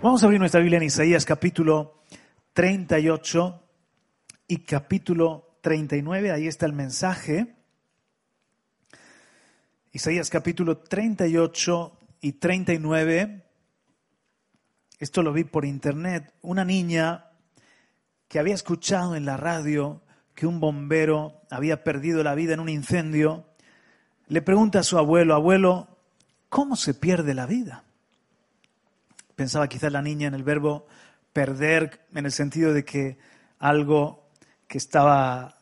Vamos a abrir nuestra Biblia en Isaías capítulo 38 y capítulo 39. Ahí está el mensaje. Isaías capítulo 38 y 39. Esto lo vi por internet. Una niña que había escuchado en la radio que un bombero había perdido la vida en un incendio, le pregunta a su abuelo, abuelo, ¿cómo se pierde la vida? Pensaba quizás la niña en el verbo perder, en el sentido de que algo que estaba,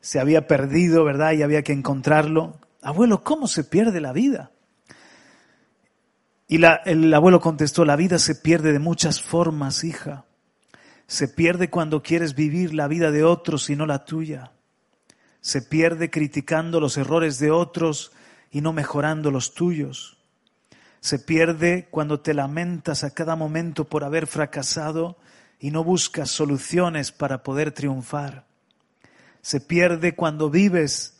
se había perdido, ¿verdad? Y había que encontrarlo. Abuelo, ¿cómo se pierde la vida? Y la, el abuelo contestó, la vida se pierde de muchas formas, hija. Se pierde cuando quieres vivir la vida de otros y no la tuya. Se pierde criticando los errores de otros y no mejorando los tuyos se pierde cuando te lamentas a cada momento por haber fracasado y no buscas soluciones para poder triunfar. Se pierde cuando vives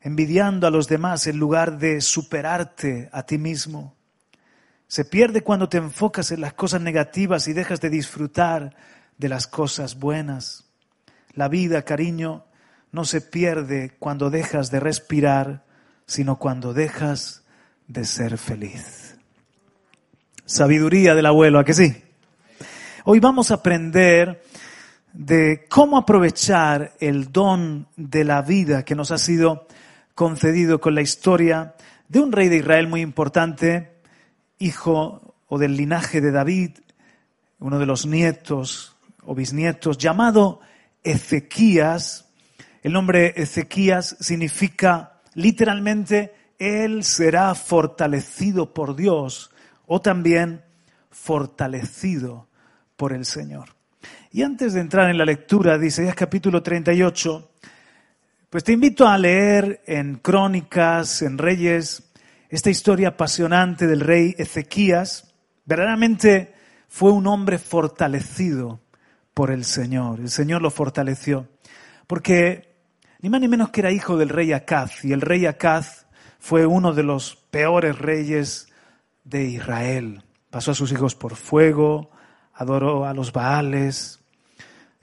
envidiando a los demás en lugar de superarte a ti mismo. Se pierde cuando te enfocas en las cosas negativas y dejas de disfrutar de las cosas buenas. La vida, cariño, no se pierde cuando dejas de respirar, sino cuando dejas de ser feliz. Sabiduría del abuelo, ¿a que sí? Hoy vamos a aprender de cómo aprovechar el don de la vida que nos ha sido concedido con la historia de un rey de Israel muy importante, hijo o del linaje de David, uno de los nietos o bisnietos, llamado Ezequías. El nombre Ezequías significa literalmente, Él será fortalecido por Dios o también fortalecido por el Señor. Y antes de entrar en la lectura de Isaías capítulo 38, pues te invito a leer en Crónicas, en Reyes, esta historia apasionante del rey Ezequías. Verdaderamente fue un hombre fortalecido por el Señor. El Señor lo fortaleció. Porque ni más ni menos que era hijo del rey Acaz. Y el rey Acaz fue uno de los peores reyes de Israel. Pasó a sus hijos por fuego, adoró a los Baales,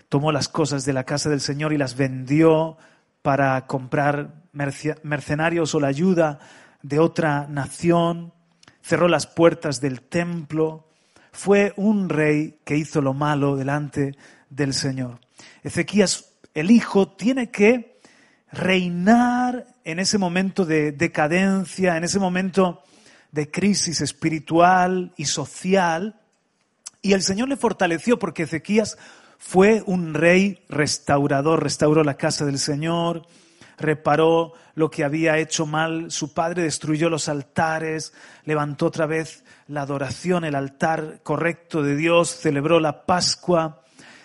tomó las cosas de la casa del Señor y las vendió para comprar mercenarios o la ayuda de otra nación, cerró las puertas del templo, fue un rey que hizo lo malo delante del Señor. Ezequías, el hijo, tiene que reinar en ese momento de decadencia, en ese momento de crisis espiritual y social. Y el Señor le fortaleció porque Ezequías fue un rey restaurador, restauró la casa del Señor, reparó lo que había hecho mal su padre, destruyó los altares, levantó otra vez la adoración, el altar correcto de Dios, celebró la Pascua.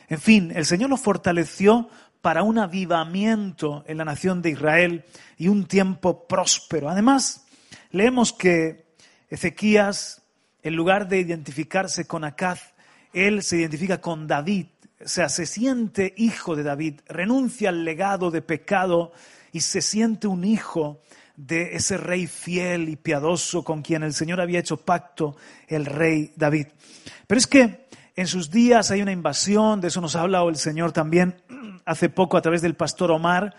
En fin, el Señor lo fortaleció para un avivamiento en la nación de Israel y un tiempo próspero. Además, leemos que Ezequías, en lugar de identificarse con Acaz, él se identifica con David, o sea, se siente hijo de David, renuncia al legado de pecado y se siente un hijo de ese rey fiel y piadoso con quien el Señor había hecho pacto, el rey David. Pero es que en sus días hay una invasión, de eso nos ha hablado el Señor también hace poco a través del pastor Omar,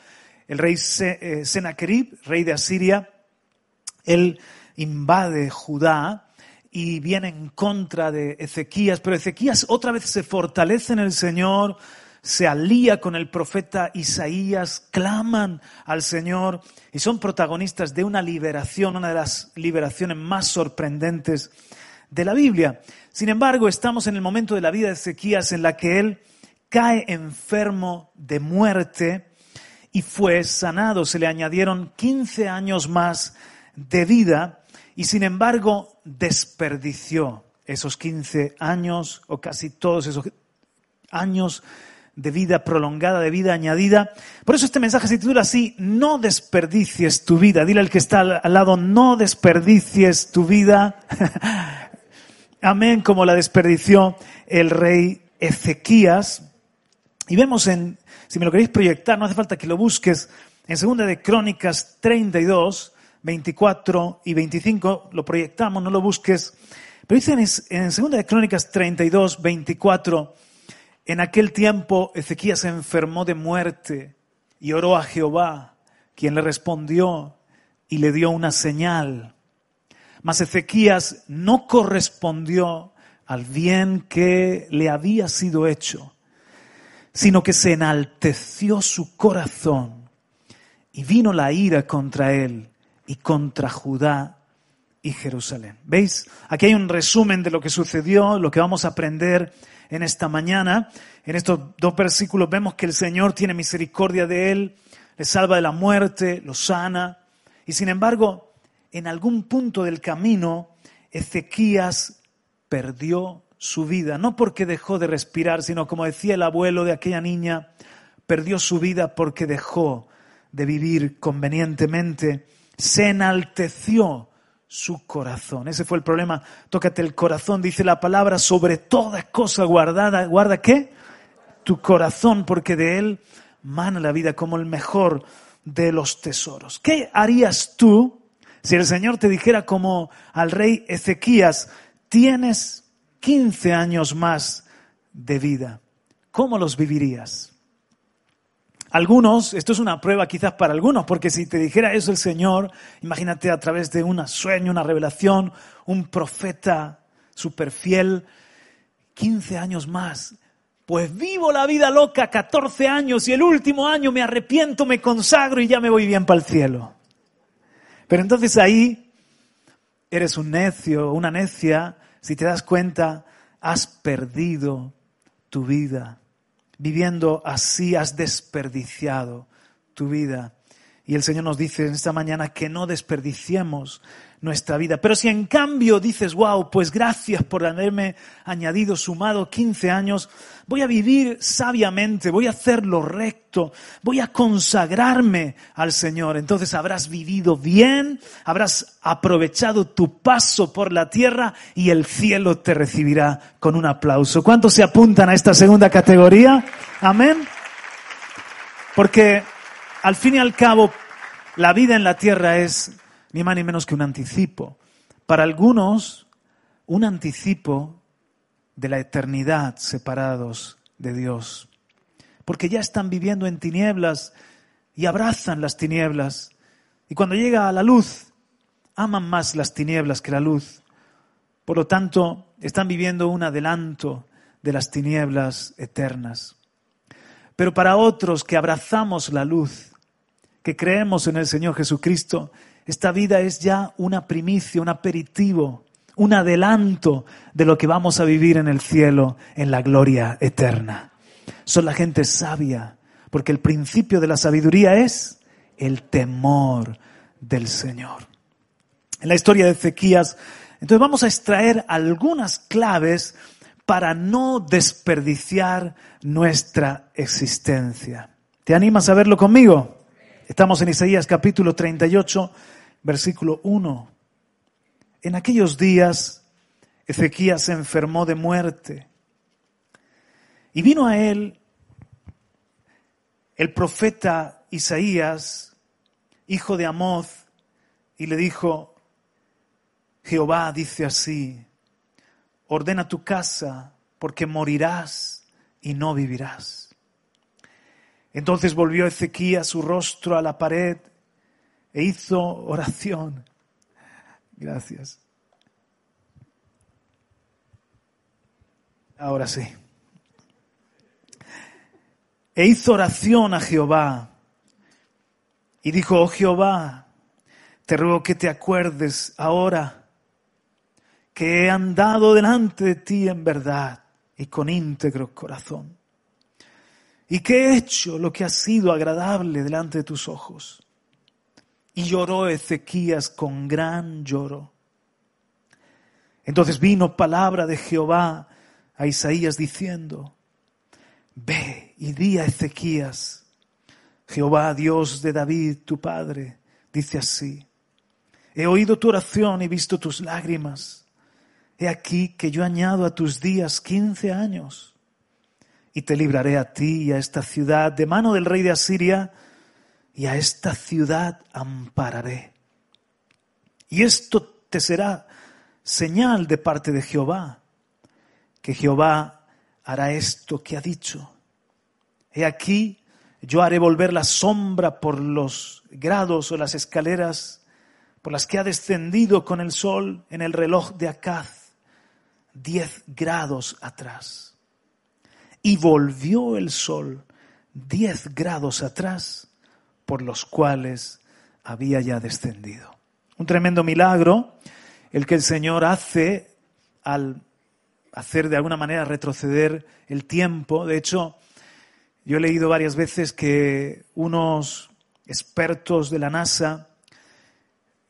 el rey eh, Sennacherib, rey de Asiria. Él invade Judá y viene en contra de Ezequías, pero Ezequías otra vez se fortalece en el Señor, se alía con el profeta Isaías, claman al Señor y son protagonistas de una liberación, una de las liberaciones más sorprendentes de la Biblia. Sin embargo, estamos en el momento de la vida de Ezequías en la que él cae enfermo de muerte y fue sanado. Se le añadieron 15 años más de vida y sin embargo desperdició esos 15 años o casi todos esos años de vida prolongada, de vida añadida. Por eso este mensaje se titula así, no desperdicies tu vida. Dile al que está al lado, no desperdicies tu vida. Amén, como la desperdició el rey Ezequías. Y vemos en, si me lo queréis proyectar, no hace falta que lo busques, en segunda de Crónicas 32, 24 y 25, lo proyectamos, no lo busques. Pero dice en, segunda de Crónicas 32, 24, en aquel tiempo Ezequías se enfermó de muerte y oró a Jehová, quien le respondió y le dio una señal. Mas Ezequías no correspondió al bien que le había sido hecho, sino que se enalteció su corazón y vino la ira contra él y contra Judá y Jerusalén. ¿Veis? Aquí hay un resumen de lo que sucedió, lo que vamos a aprender en esta mañana. En estos dos versículos vemos que el Señor tiene misericordia de él, le salva de la muerte, lo sana. Y sin embargo, en algún punto del camino, Ezequías perdió su vida, no porque dejó de respirar, sino como decía el abuelo de aquella niña, perdió su vida porque dejó de vivir convenientemente, se enalteció su corazón. Ese fue el problema. Tócate el corazón, dice la palabra, sobre toda cosa guardada. ¿Guarda qué? Tu corazón, porque de él mana la vida como el mejor de los tesoros. ¿Qué harías tú si el Señor te dijera como al rey Ezequías, tienes 15 años más de vida? ¿Cómo los vivirías? Algunos, esto es una prueba quizás para algunos, porque si te dijera eso el Señor, imagínate a través de un sueño, una revelación, un profeta super fiel, 15 años más, pues vivo la vida loca 14 años y el último año me arrepiento, me consagro y ya me voy bien para el cielo. Pero entonces ahí eres un necio, una necia, si te das cuenta, has perdido tu vida viviendo así has desperdiciado tu vida. Y el Señor nos dice en esta mañana que no desperdiciemos nuestra vida. Pero si en cambio dices, wow, pues gracias por haberme añadido, sumado 15 años, voy a vivir sabiamente, voy a hacer lo recto, voy a consagrarme al Señor. Entonces habrás vivido bien, habrás aprovechado tu paso por la tierra y el cielo te recibirá con un aplauso. ¿Cuántos se apuntan a esta segunda categoría? Amén. Porque al fin y al cabo, la vida en la tierra es ni más ni menos que un anticipo. Para algunos, un anticipo de la eternidad separados de Dios. Porque ya están viviendo en tinieblas y abrazan las tinieblas. Y cuando llega a la luz, aman más las tinieblas que la luz. Por lo tanto, están viviendo un adelanto de las tinieblas eternas. Pero para otros que abrazamos la luz, que creemos en el Señor Jesucristo, esta vida es ya una primicia, un aperitivo, un adelanto de lo que vamos a vivir en el cielo, en la gloria eterna. Son la gente sabia, porque el principio de la sabiduría es el temor del Señor. En la historia de Ezequías, entonces vamos a extraer algunas claves para no desperdiciar nuestra existencia. ¿Te animas a verlo conmigo? Estamos en Isaías capítulo 38, versículo 1. En aquellos días Ezequías se enfermó de muerte y vino a él el profeta Isaías, hijo de Amoz, y le dijo, Jehová dice así, ordena tu casa porque morirás y no vivirás. Entonces volvió Ezequías su rostro a la pared e hizo oración. Gracias. Ahora sí. E hizo oración a Jehová y dijo, oh Jehová, te ruego que te acuerdes ahora que he andado delante de ti en verdad y con íntegro corazón y que he hecho lo que ha sido agradable delante de tus ojos. Y lloró Ezequías con gran lloro. Entonces vino palabra de Jehová a Isaías diciendo, Ve y di a Ezequías, Jehová Dios de David, tu padre, dice así, He oído tu oración y visto tus lágrimas. He aquí que yo añado a tus días quince años y te libraré a ti y a esta ciudad de mano del rey de Asiria y a esta ciudad ampararé. Y esto te será señal de parte de Jehová, que Jehová hará esto que ha dicho. He aquí, yo haré volver la sombra por los grados o las escaleras por las que ha descendido con el sol en el reloj de Acaz, diez grados atrás. Y volvió el sol diez grados atrás por los cuales había ya descendido. Un tremendo milagro el que el Señor hace al hacer de alguna manera retroceder el tiempo. De hecho, yo he leído varias veces que unos expertos de la NASA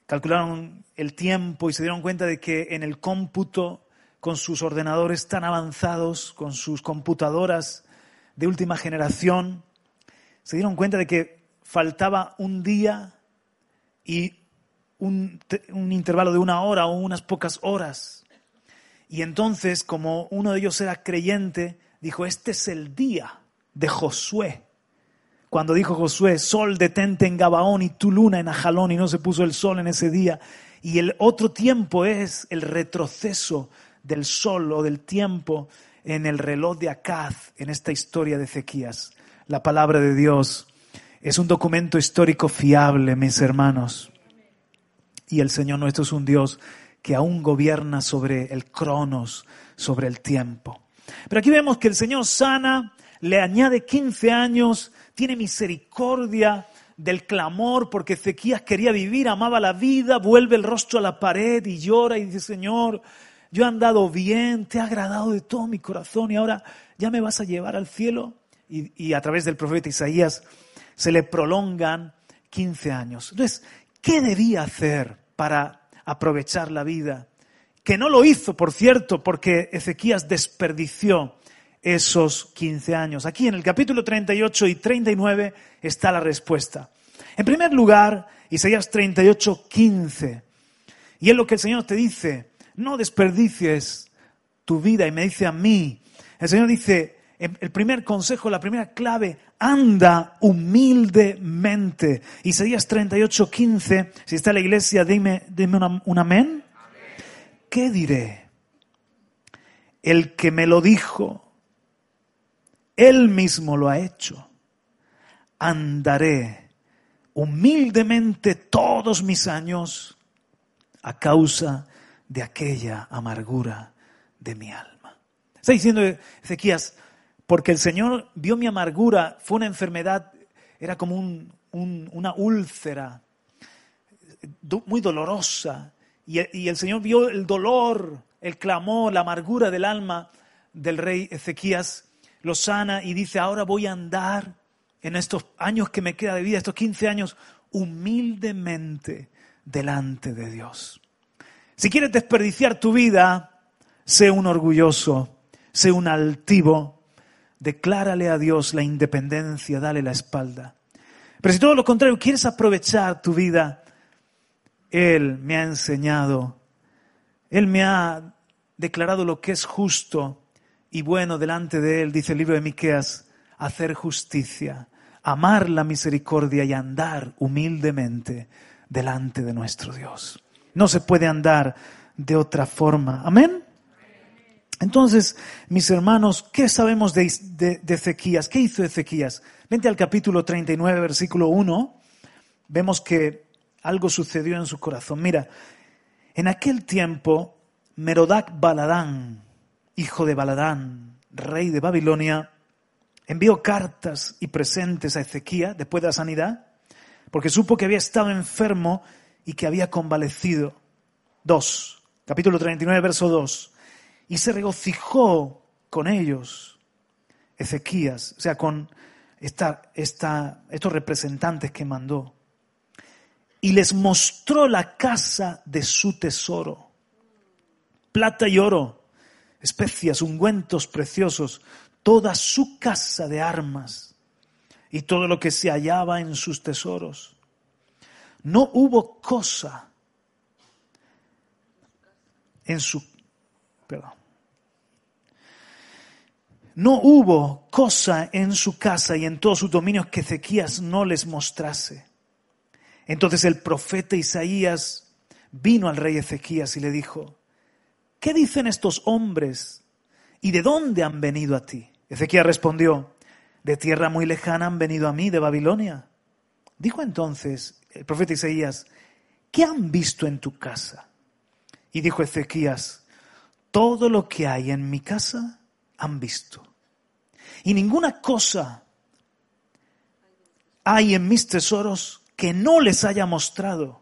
calcularon el tiempo y se dieron cuenta de que en el cómputo, con sus ordenadores tan avanzados, con sus computadoras de última generación, se dieron cuenta de que faltaba un día y un, intervalo de una hora o unas pocas horas. Y entonces, como uno de ellos era creyente, dijo, este es el día de Josué cuando dijo Josué, sol detente en Gabaón y tu luna en Ajalón y no se puso el sol en ese día. Y el otro tiempo es el retroceso del sol o del tiempo en el reloj de Acaz, en esta historia de Ezequías. La palabra de Dios es un documento histórico fiable, mis hermanos. Y el Señor nuestro es un Dios que aún gobierna sobre el cronos, sobre el tiempo. Pero aquí vemos que el Señor sana, le añade 15 años tiene misericordia del clamor porque Ezequías quería vivir, amaba la vida, vuelve el rostro a la pared y llora y dice, Señor, yo he andado bien, te he agradado de todo mi corazón y ahora ya me vas a llevar al cielo. Y, a través del profeta Isaías se le prolongan 15 años. Entonces, ¿qué debía hacer para aprovechar la vida? Que no lo hizo, por cierto, porque Ezequías desperdició esos 15 años. Aquí en el capítulo 38 y 39 está la respuesta. En primer lugar, Isaías 38, 15. Y es lo que el Señor te dice, no desperdicies tu vida y me dice a mí. El Señor dice, el primer consejo, la primera clave, anda humildemente. Isaías 38, 15, si está en la iglesia, dime, dime un amén. ¿Qué diré? El que me lo dijo él mismo lo ha hecho. Andaré humildemente todos mis años a causa de aquella amargura de mi alma. Está diciendo Ezequías, porque el Señor vio mi amargura, fue una enfermedad, era como una úlcera muy dolorosa, y, el Señor vio el dolor, el clamor, la amargura del alma del rey Ezequías lo sana y dice, ahora voy a andar en estos años que me queda de vida, estos 15 años, humildemente delante de Dios. Si quieres desperdiciar tu vida, sé un orgulloso, sé un altivo, declárale a Dios la independencia, dale la espalda. Pero si todo lo contrario, quieres aprovechar tu vida, Él me ha enseñado, Él me ha declarado lo que es justo, y bueno delante de él, dice el libro de Miqueas, hacer justicia, amar la misericordia y andar humildemente delante de nuestro Dios. No se puede andar de otra forma. Amén. Entonces, mis hermanos, ¿qué sabemos de, de? ¿Qué hizo Ezequías? Vente al capítulo 39, versículo 1. Vemos que algo sucedió en su corazón. Mira, en aquel tiempo, Merodac Baladán, hijo de Baladán, rey de Babilonia, envió cartas y presentes a Ezequías después de la sanidad, porque supo que había estado enfermo y que había convalecido. 2, capítulo 39, verso 2. Y se regocijó con ellos, Ezequías, o sea, con esta, esta, estos representantes que mandó. Y les mostró la casa de su tesoro plata y oro, especias, ungüentos preciosos, toda su casa de armas y todo lo que se hallaba en sus tesoros. No hubo cosa en su... No hubo cosa en su casa y en todos sus dominios que Ezequías no les mostrase. Entonces el profeta Isaías vino al rey Ezequías y le dijo, ¿qué dicen estos hombres y de dónde han venido a ti? Ezequías respondió, de tierra muy lejana han venido a mí, de Babilonia. Dijo entonces el profeta Isaías, ¿qué han visto en tu casa? Y dijo Ezequías, todo lo que hay en mi casa han visto. Y ninguna cosa hay en mis tesoros que no les haya mostrado.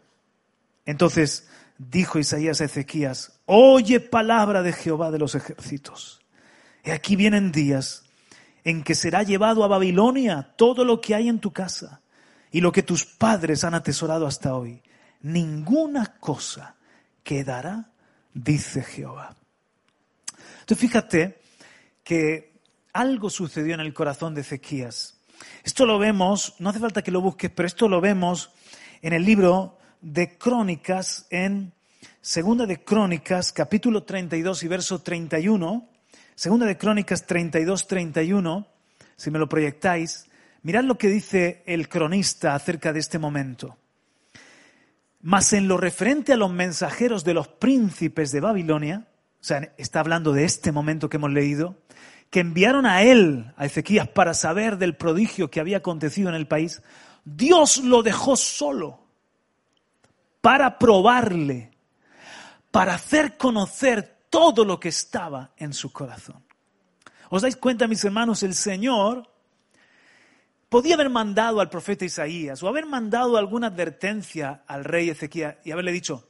Entonces dijo Isaías a Ezequías, oye palabra de Jehová de los ejércitos. Y aquí vienen días en que será llevado a Babilonia todo lo que hay en tu casa y lo que tus padres han atesorado hasta hoy. Ninguna cosa quedará, dice Jehová. Entonces fíjate que algo sucedió en el corazón de Ezequías. Esto lo vemos, no hace falta que lo busques, pero esto lo vemos en el libro de Crónicas, en Segunda de Crónicas, capítulo 32 y verso 31. Segunda de Crónicas 32, 31, si me lo proyectáis, mirad lo que dice el cronista acerca de este momento. Mas en lo referente a los mensajeros de los príncipes de Babilonia, o sea, está hablando de este momento que hemos leído, que enviaron a él, a Ezequías, para saber del prodigio que había acontecido en el país, Dios lo dejó solo para probarle, para hacer conocer todo lo que estaba en su corazón. ¿Os dais cuenta, mis hermanos? El Señor podía haber mandado al profeta Isaías o haber mandado alguna advertencia al rey Ezequías y haberle dicho,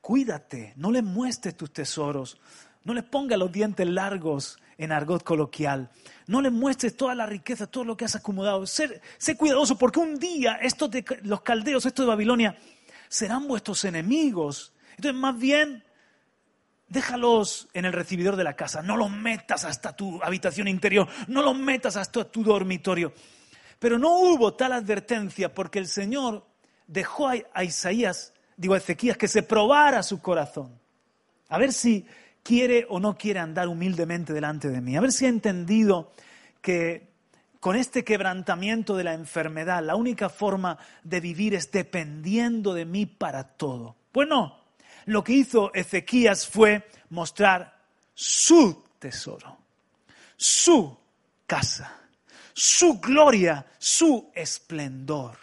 cuídate, no le muestres tus tesoros, no le pongas los dientes largos en argot coloquial. No le muestres toda la riqueza, todo lo que has acumulado. Sé, cuidadoso porque un día estos de, los caldeos, estos de Babilonia, serán vuestros enemigos. Entonces, más bien, déjalos en el recibidor de la casa. No los metas hasta tu habitación interior. No los metas hasta tu dormitorio. Pero no hubo tal advertencia porque el Señor dejó a Isaías, digo a Ezequías, que se probara su corazón. A ver si quiere o no quiere andar humildemente delante de mí. A ver si ha entendido que con este quebrantamiento de la enfermedad, la única forma de vivir es dependiendo de mí para todo. Pues no, lo que hizo Ezequías fue mostrar su tesoro, su casa, su gloria, su esplendor.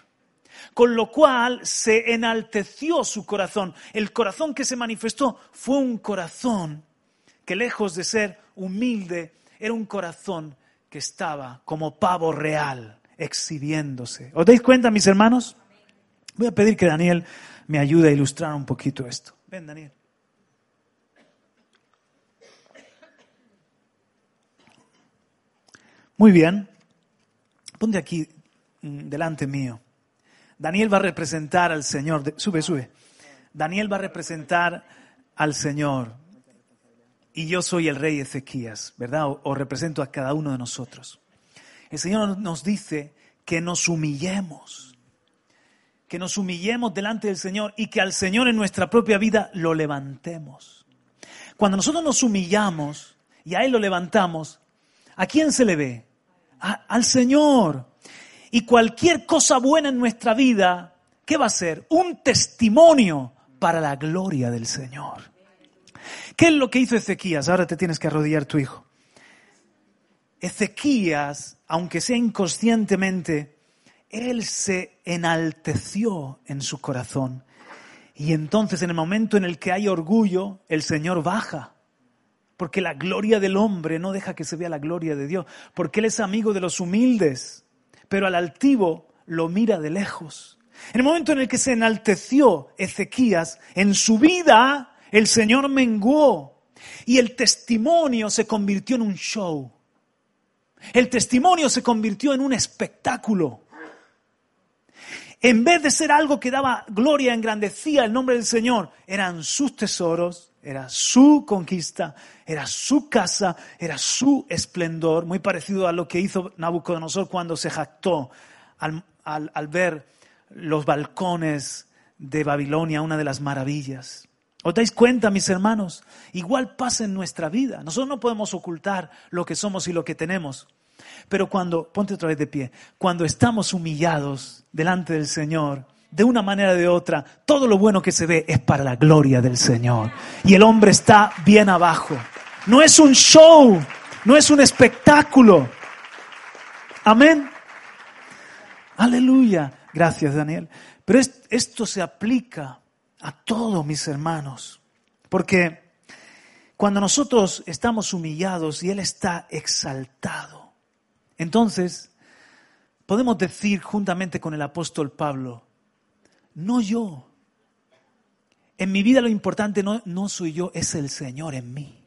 Con lo cual se enalteció su corazón. El corazón que se manifestó fue un corazón que lejos de ser humilde, era un corazón que estaba como pavo real, exhibiéndose. ¿Os dais cuenta, mis hermanos? Voy a pedir que Daniel me ayude a ilustrar un poquito esto. Ven, Daniel. Muy bien. Ponte aquí mm, delante mío. Daniel va a representar al Señor. Sube, sube. Daniel va a representar al Señor y yo soy el rey Ezequías, ¿verdad? O, represento a cada uno de nosotros. El Señor nos dice que nos humillemos, que nos humillemos delante del Señor y que al Señor en nuestra propia vida lo levantemos. Cuando nosotros nos humillamos y a Él lo levantamos, ¿a quién se le ve? Al Señor. Y cualquier cosa buena en nuestra vida, ¿qué va a ser? Un testimonio para la gloria del Señor. ¿Qué es lo que hizo Ezequías? Ahora te tienes que arrodillar tu hijo. Ezequías, aunque sea inconscientemente, él se enalteció en su corazón. Y entonces en el momento en el que hay orgullo, el Señor baja. Porque la gloria del hombre no deja que se vea la gloria de Dios. Porque Él es amigo de los humildes. Pero al altivo lo mira de lejos. En el momento en el que se enalteció Ezequías, en su vida el Señor menguó y el testimonio se convirtió en un show. El testimonio se convirtió en un espectáculo. En vez de ser algo que daba gloria, engrandecía el nombre del Señor, eran sus tesoros, era su conquista, era su casa, era su esplendor, muy parecido a lo que hizo Nabucodonosor cuando se jactó al, al ver los balcones de Babilonia, una de las maravillas. ¿Os dais cuenta, mis hermanos? Igual pasa en nuestra vida. Nosotros no podemos ocultar lo que somos y lo que tenemos. Pero cuando, ponte otra vez de pie, cuando estamos humillados delante del Señor, de una manera o de otra, todo lo bueno que se ve es para la gloria del Señor. Y el hombre está bien abajo. No es un show, no es un espectáculo. Amén. Aleluya. Gracias, Daniel. Pero esto se aplica a todos mis hermanos. Porque cuando nosotros estamos humillados y Él está exaltado, entonces podemos decir juntamente con el apóstol Pablo, no yo. En mi vida lo importante no, no soy yo, es el Señor en mí.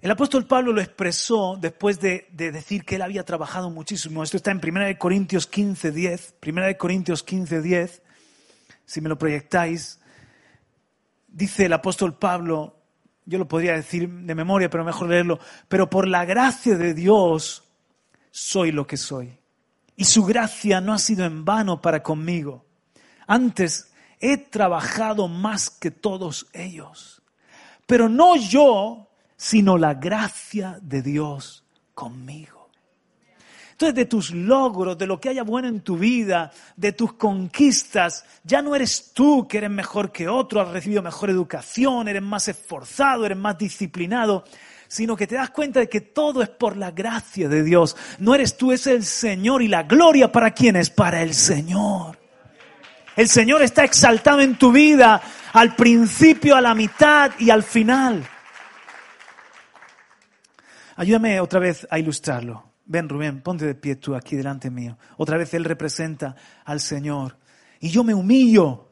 El apóstol Pablo lo expresó después de, decir que él había trabajado muchísimo. Esto está en 1 Corintios 15, 10. 1 Corintios 15, 10. Si me lo proyectáis, dice el apóstol Pablo, yo lo podría decir de memoria, pero mejor leerlo, pero por la gracia de Dios soy lo que soy. Y su gracia no ha sido en vano para conmigo. Antes he trabajado más que todos ellos. Pero no yo, sino la gracia de Dios conmigo. Entonces, de tus logros, de lo que haya bueno en tu vida, de tus conquistas, ya no eres tú que eres mejor que otro, has recibido mejor educación, eres más esforzado, eres más disciplinado, sino que te das cuenta de que todo es por la gracia de Dios. No eres tú, es el Señor y la gloria para quién es, para el Señor. El Señor está exaltado en tu vida al principio, a la mitad y al final. Ayúdame otra vez a ilustrarlo. Ven, Rubén, ponte de pie tú aquí delante mío. Otra vez Él representa al Señor. Y yo me humillo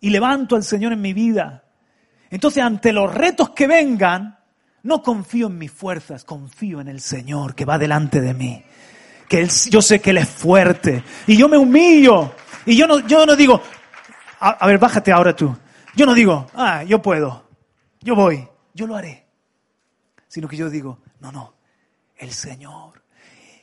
y levanto al Señor en mi vida. Entonces, ante los retos que vengan, no confío en mis fuerzas, confío en el Señor que va delante de mí. Que él, yo sé que Él es fuerte. Y yo me humillo. Y yo no, yo no digo, a, ver, bájate ahora tú. Yo no digo, ah, yo puedo. Yo voy. Yo lo haré. Sino que yo digo, no, no, el Señor.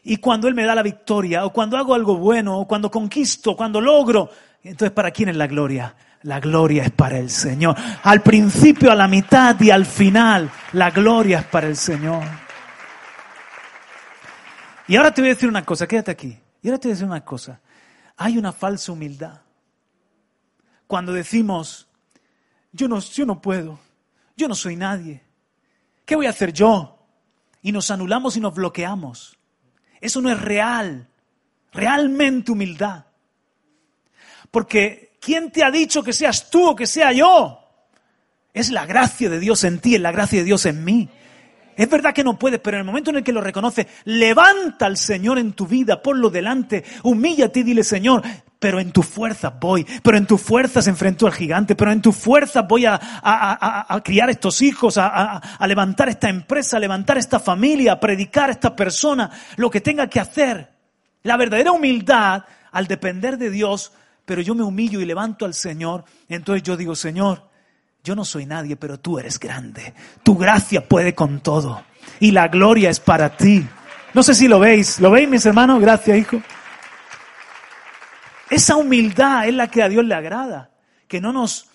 Y cuando Él me da la victoria, o cuando hago algo bueno, o cuando conquisto, cuando logro, entonces ¿para quién es la gloria? La gloria es para el Señor. Al principio, a la mitad y al final, la gloria es para el Señor. Y ahora te voy a decir una cosa, quédate aquí. Y ahora te voy a decir una cosa. Hay una falsa humildad. Cuando decimos, yo no, yo no puedo, yo no soy nadie. ¿Qué voy a hacer yo? y nos anulamos y nos bloqueamos. Eso no es real, realmente humildad. Porque ¿quién te ha dicho que seas tú o que sea yo? Es la gracia de Dios en ti, es la gracia de Dios en mí. Es verdad que no puedes, pero en el momento en el que lo reconoce, levanta al Señor en tu vida, ponlo delante, humíllate y dile, Señor, pero en tu fuerza voy, pero en tu fuerza se enfrentó al gigante, pero en tu fuerza voy a, a, criar estos hijos, a, levantar esta empresa, a levantar esta familia, a predicar a esta persona, lo que tenga que hacer. La verdadera humildad, al depender de Dios, pero yo me humillo y levanto al Señor, entonces yo digo, Señor, yo no soy nadie, pero tú eres grande. Tu gracia puede con todo. Y la gloria es para ti. No sé si lo veis. ¿Lo veis, mis hermanos? Gracias, hijo. Esa humildad es la que a Dios le agrada. Que no nos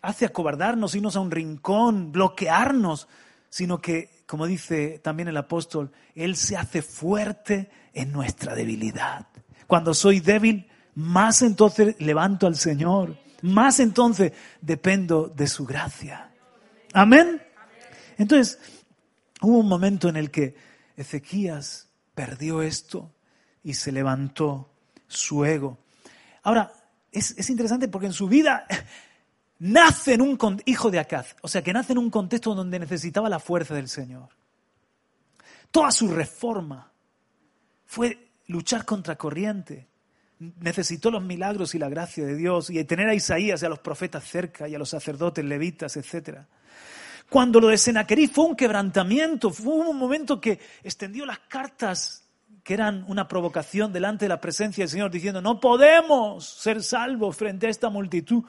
hace acobardarnos, irnos a un rincón, bloquearnos, sino que, como dice también el apóstol, Él se hace fuerte en nuestra debilidad. Cuando soy débil, más entonces levanto al Señor más entonces dependo de su gracia. Amén. Entonces, hubo un momento en el que Ezequías perdió esto y se levantó su ego. Ahora, es, interesante porque en su vida nace en un hijo de Acaz, o sea que nace en un contexto donde necesitaba la fuerza del Señor. Toda su reforma fue luchar contra corriente, necesitó los milagros y la gracia de Dios y tener a Isaías y a los profetas cerca y a los sacerdotes, levitas, etc. Cuando lo de Senaquerí fue un quebrantamiento, fue un momento que extendió las cartas que eran una provocación delante de la presencia del Señor, diciendo, no podemos ser salvos frente a esta multitud.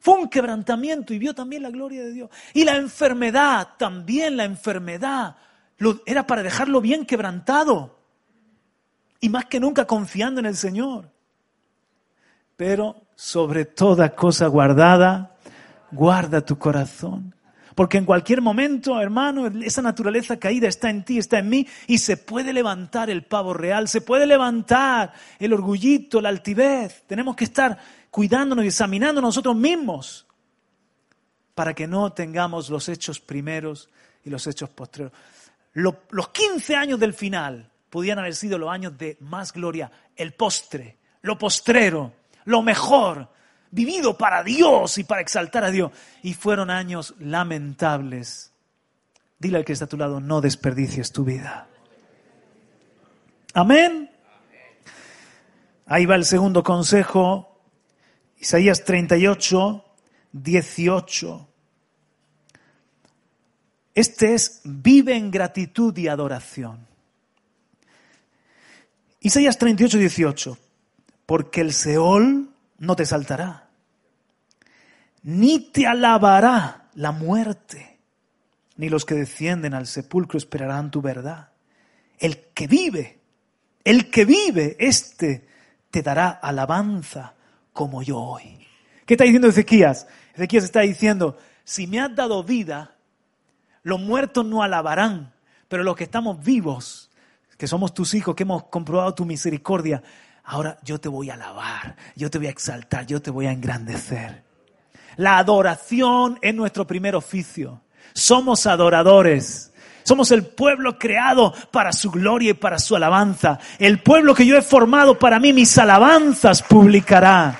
Fue un quebrantamiento y vio también la gloria de Dios. Y la enfermedad, también la enfermedad, era para dejarlo bien quebrantado. Y más que nunca confiando en el Señor. Pero sobre toda cosa guardada, guarda tu corazón. Porque en cualquier momento, hermano, esa naturaleza caída está en ti, está en mí, y se puede levantar el pavo real, se puede levantar el orgullito, la altivez. Tenemos que estar cuidándonos y examinando nosotros mismos para que no tengamos los hechos primeros y los hechos postreros. los 15 años del final pudieran haber sido los años de más gloria, el postre, lo postrero, lo mejor, vivido para Dios y para exaltar a Dios. Y fueron años lamentables. Dile al que está a tu lado, no desperdicies tu vida. Amén. Ahí va el segundo consejo Isaías 38, 18. Este es vive en gratitud y adoración. Isaías 38, 18. Porque el Seol no te saltará, ni te alabará la muerte, ni los que descienden al sepulcro esperarán tu verdad. El que vive, el que vive, este te dará alabanza como yo hoy. ¿Qué está diciendo Ezequías? Ezequías está diciendo, si me has dado vida, los muertos no alabarán, pero los que estamos vivos, que somos tus hijos, que hemos comprobado tu misericordia, ahora yo te voy a alabar, yo te voy a exaltar, yo te voy a engrandecer. La adoración es nuestro primer oficio. Somos adoradores. Somos el pueblo creado para su gloria y para su alabanza. El pueblo que yo he formado para mí, mis alabanzas publicará.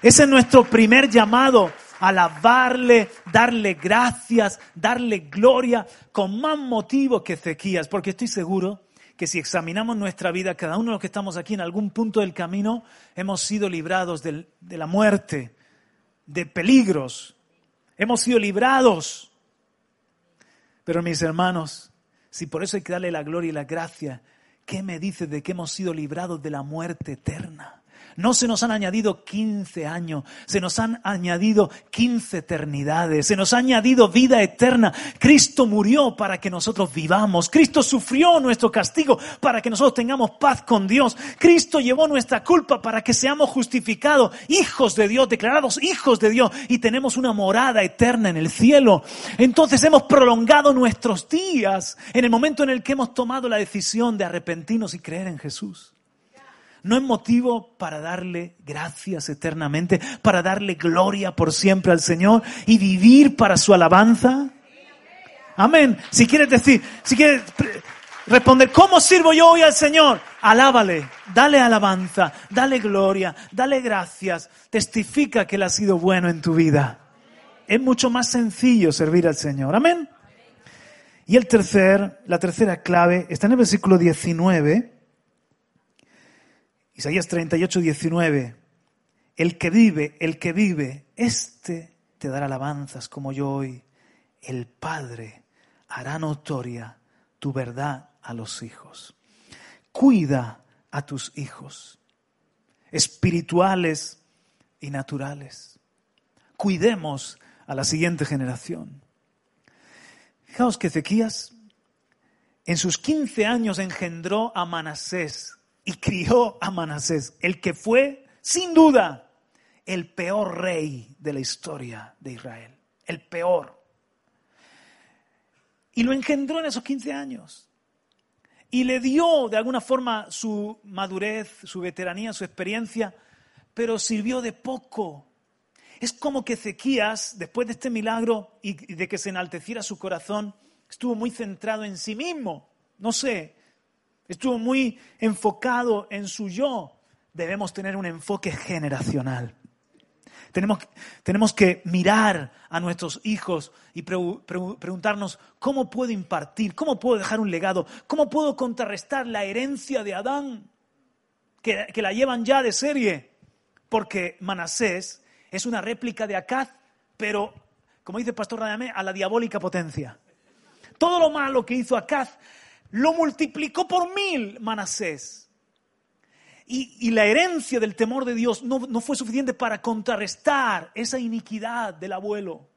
Ese es nuestro primer llamado, alabarle, darle gracias, darle gloria, con más motivo que Ezequías, porque estoy seguro que si examinamos nuestra vida, cada uno de los que estamos aquí en algún punto del camino, hemos sido librados de la muerte, de peligros, hemos sido librados. Pero mis hermanos, si por eso hay que darle la gloria y la gracia, ¿qué me dice de que hemos sido librados de la muerte eterna? No se nos han añadido 15 años, se nos han añadido 15 eternidades, se nos ha añadido vida eterna. Cristo murió para que nosotros vivamos. Cristo sufrió nuestro castigo para que nosotros tengamos paz con Dios. Cristo llevó nuestra culpa para que seamos justificados, hijos de Dios, declarados hijos de Dios y tenemos una morada eterna en el cielo. Entonces hemos prolongado nuestros días en el momento en el que hemos tomado la decisión de arrepentirnos y creer en Jesús no es motivo para darle gracias eternamente, para darle gloria por siempre al Señor y vivir para su alabanza. Amén. Si quieres decir, si quieres responder, ¿cómo sirvo yo hoy al Señor? Alábale, dale alabanza, dale gloria, dale gracias, testifica que Él ha sido bueno en tu vida. Es mucho más sencillo servir al Señor. Amén. Y el tercer, la tercera clave está en el versículo 19 Isaías 38, 19. El que vive, el que vive, este te dará alabanzas como yo hoy. El Padre hará notoria tu verdad a los hijos. Cuida a tus hijos, espirituales y naturales. Cuidemos a la siguiente generación. Fijaos que Ezequías en sus 15 años engendró a Manasés, y crió a Manasés, el que fue, sin duda, el peor rey de la historia de Israel. El peor. Y lo engendró en esos 15 años. Y le dio de alguna forma su madurez, su veteranía, su experiencia, pero sirvió de poco. Es como que Ezequías, después de este milagro y de que se enalteciera su corazón, estuvo muy centrado en sí mismo. No sé, estuvo muy enfocado en su yo. Debemos tener un enfoque generacional. Tenemos, tenemos que mirar a nuestros hijos y preguntarnos cómo puedo impartir, cómo puedo dejar un legado, cómo puedo contrarrestar la herencia de Adán, que, que la llevan ya de serie. Porque Manasés es una réplica de Acaz, pero, como dice pastor Radamé, a la diabólica potencia. Todo lo malo que hizo Acaz lo multiplicó por mil Manasés. Y, la herencia del temor de Dios no, fue suficiente para contrarrestar esa iniquidad del abuelo.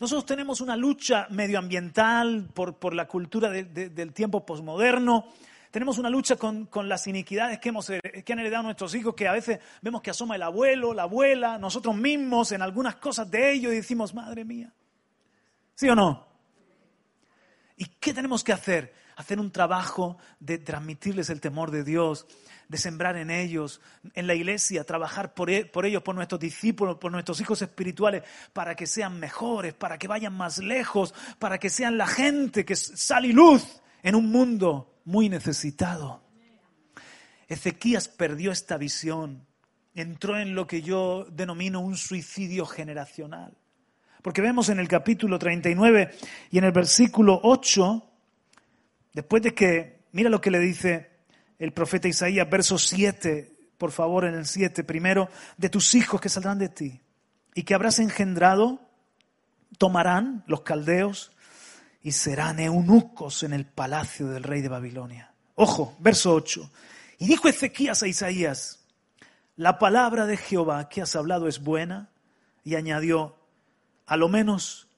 Nosotros tenemos una lucha medioambiental por, la cultura del tiempo posmoderno. Tenemos una lucha con, las iniquidades que, hemos, que han heredado nuestros hijos, que a veces vemos que asoma el abuelo, la abuela, nosotros mismos en algunas cosas de ellos y decimos, madre mía. ¿Sí o no? ¿Y qué tenemos que hacer? hacer un trabajo de transmitirles el temor de Dios, de sembrar en ellos, en la iglesia, trabajar por, e, por, ellos, por nuestros discípulos, por nuestros hijos espirituales, para que sean mejores, para que vayan más lejos, para que sean la gente que sale luz en un mundo muy necesitado. Ezequías perdió esta visión, entró en lo que yo denomino un suicidio generacional. Porque vemos en el capítulo 39 y en el versículo 8, Después de que, mira lo que le dice el profeta Isaías, verso 7, por favor, en el 7, primero, de tus hijos que saldrán de ti y que habrás engendrado, tomarán los caldeos y serán eunucos en el palacio del rey de Babilonia. Ojo, verso 8. Y dijo Ezequías a Isaías, la palabra de Jehová que has hablado es buena, y añadió, a lo menos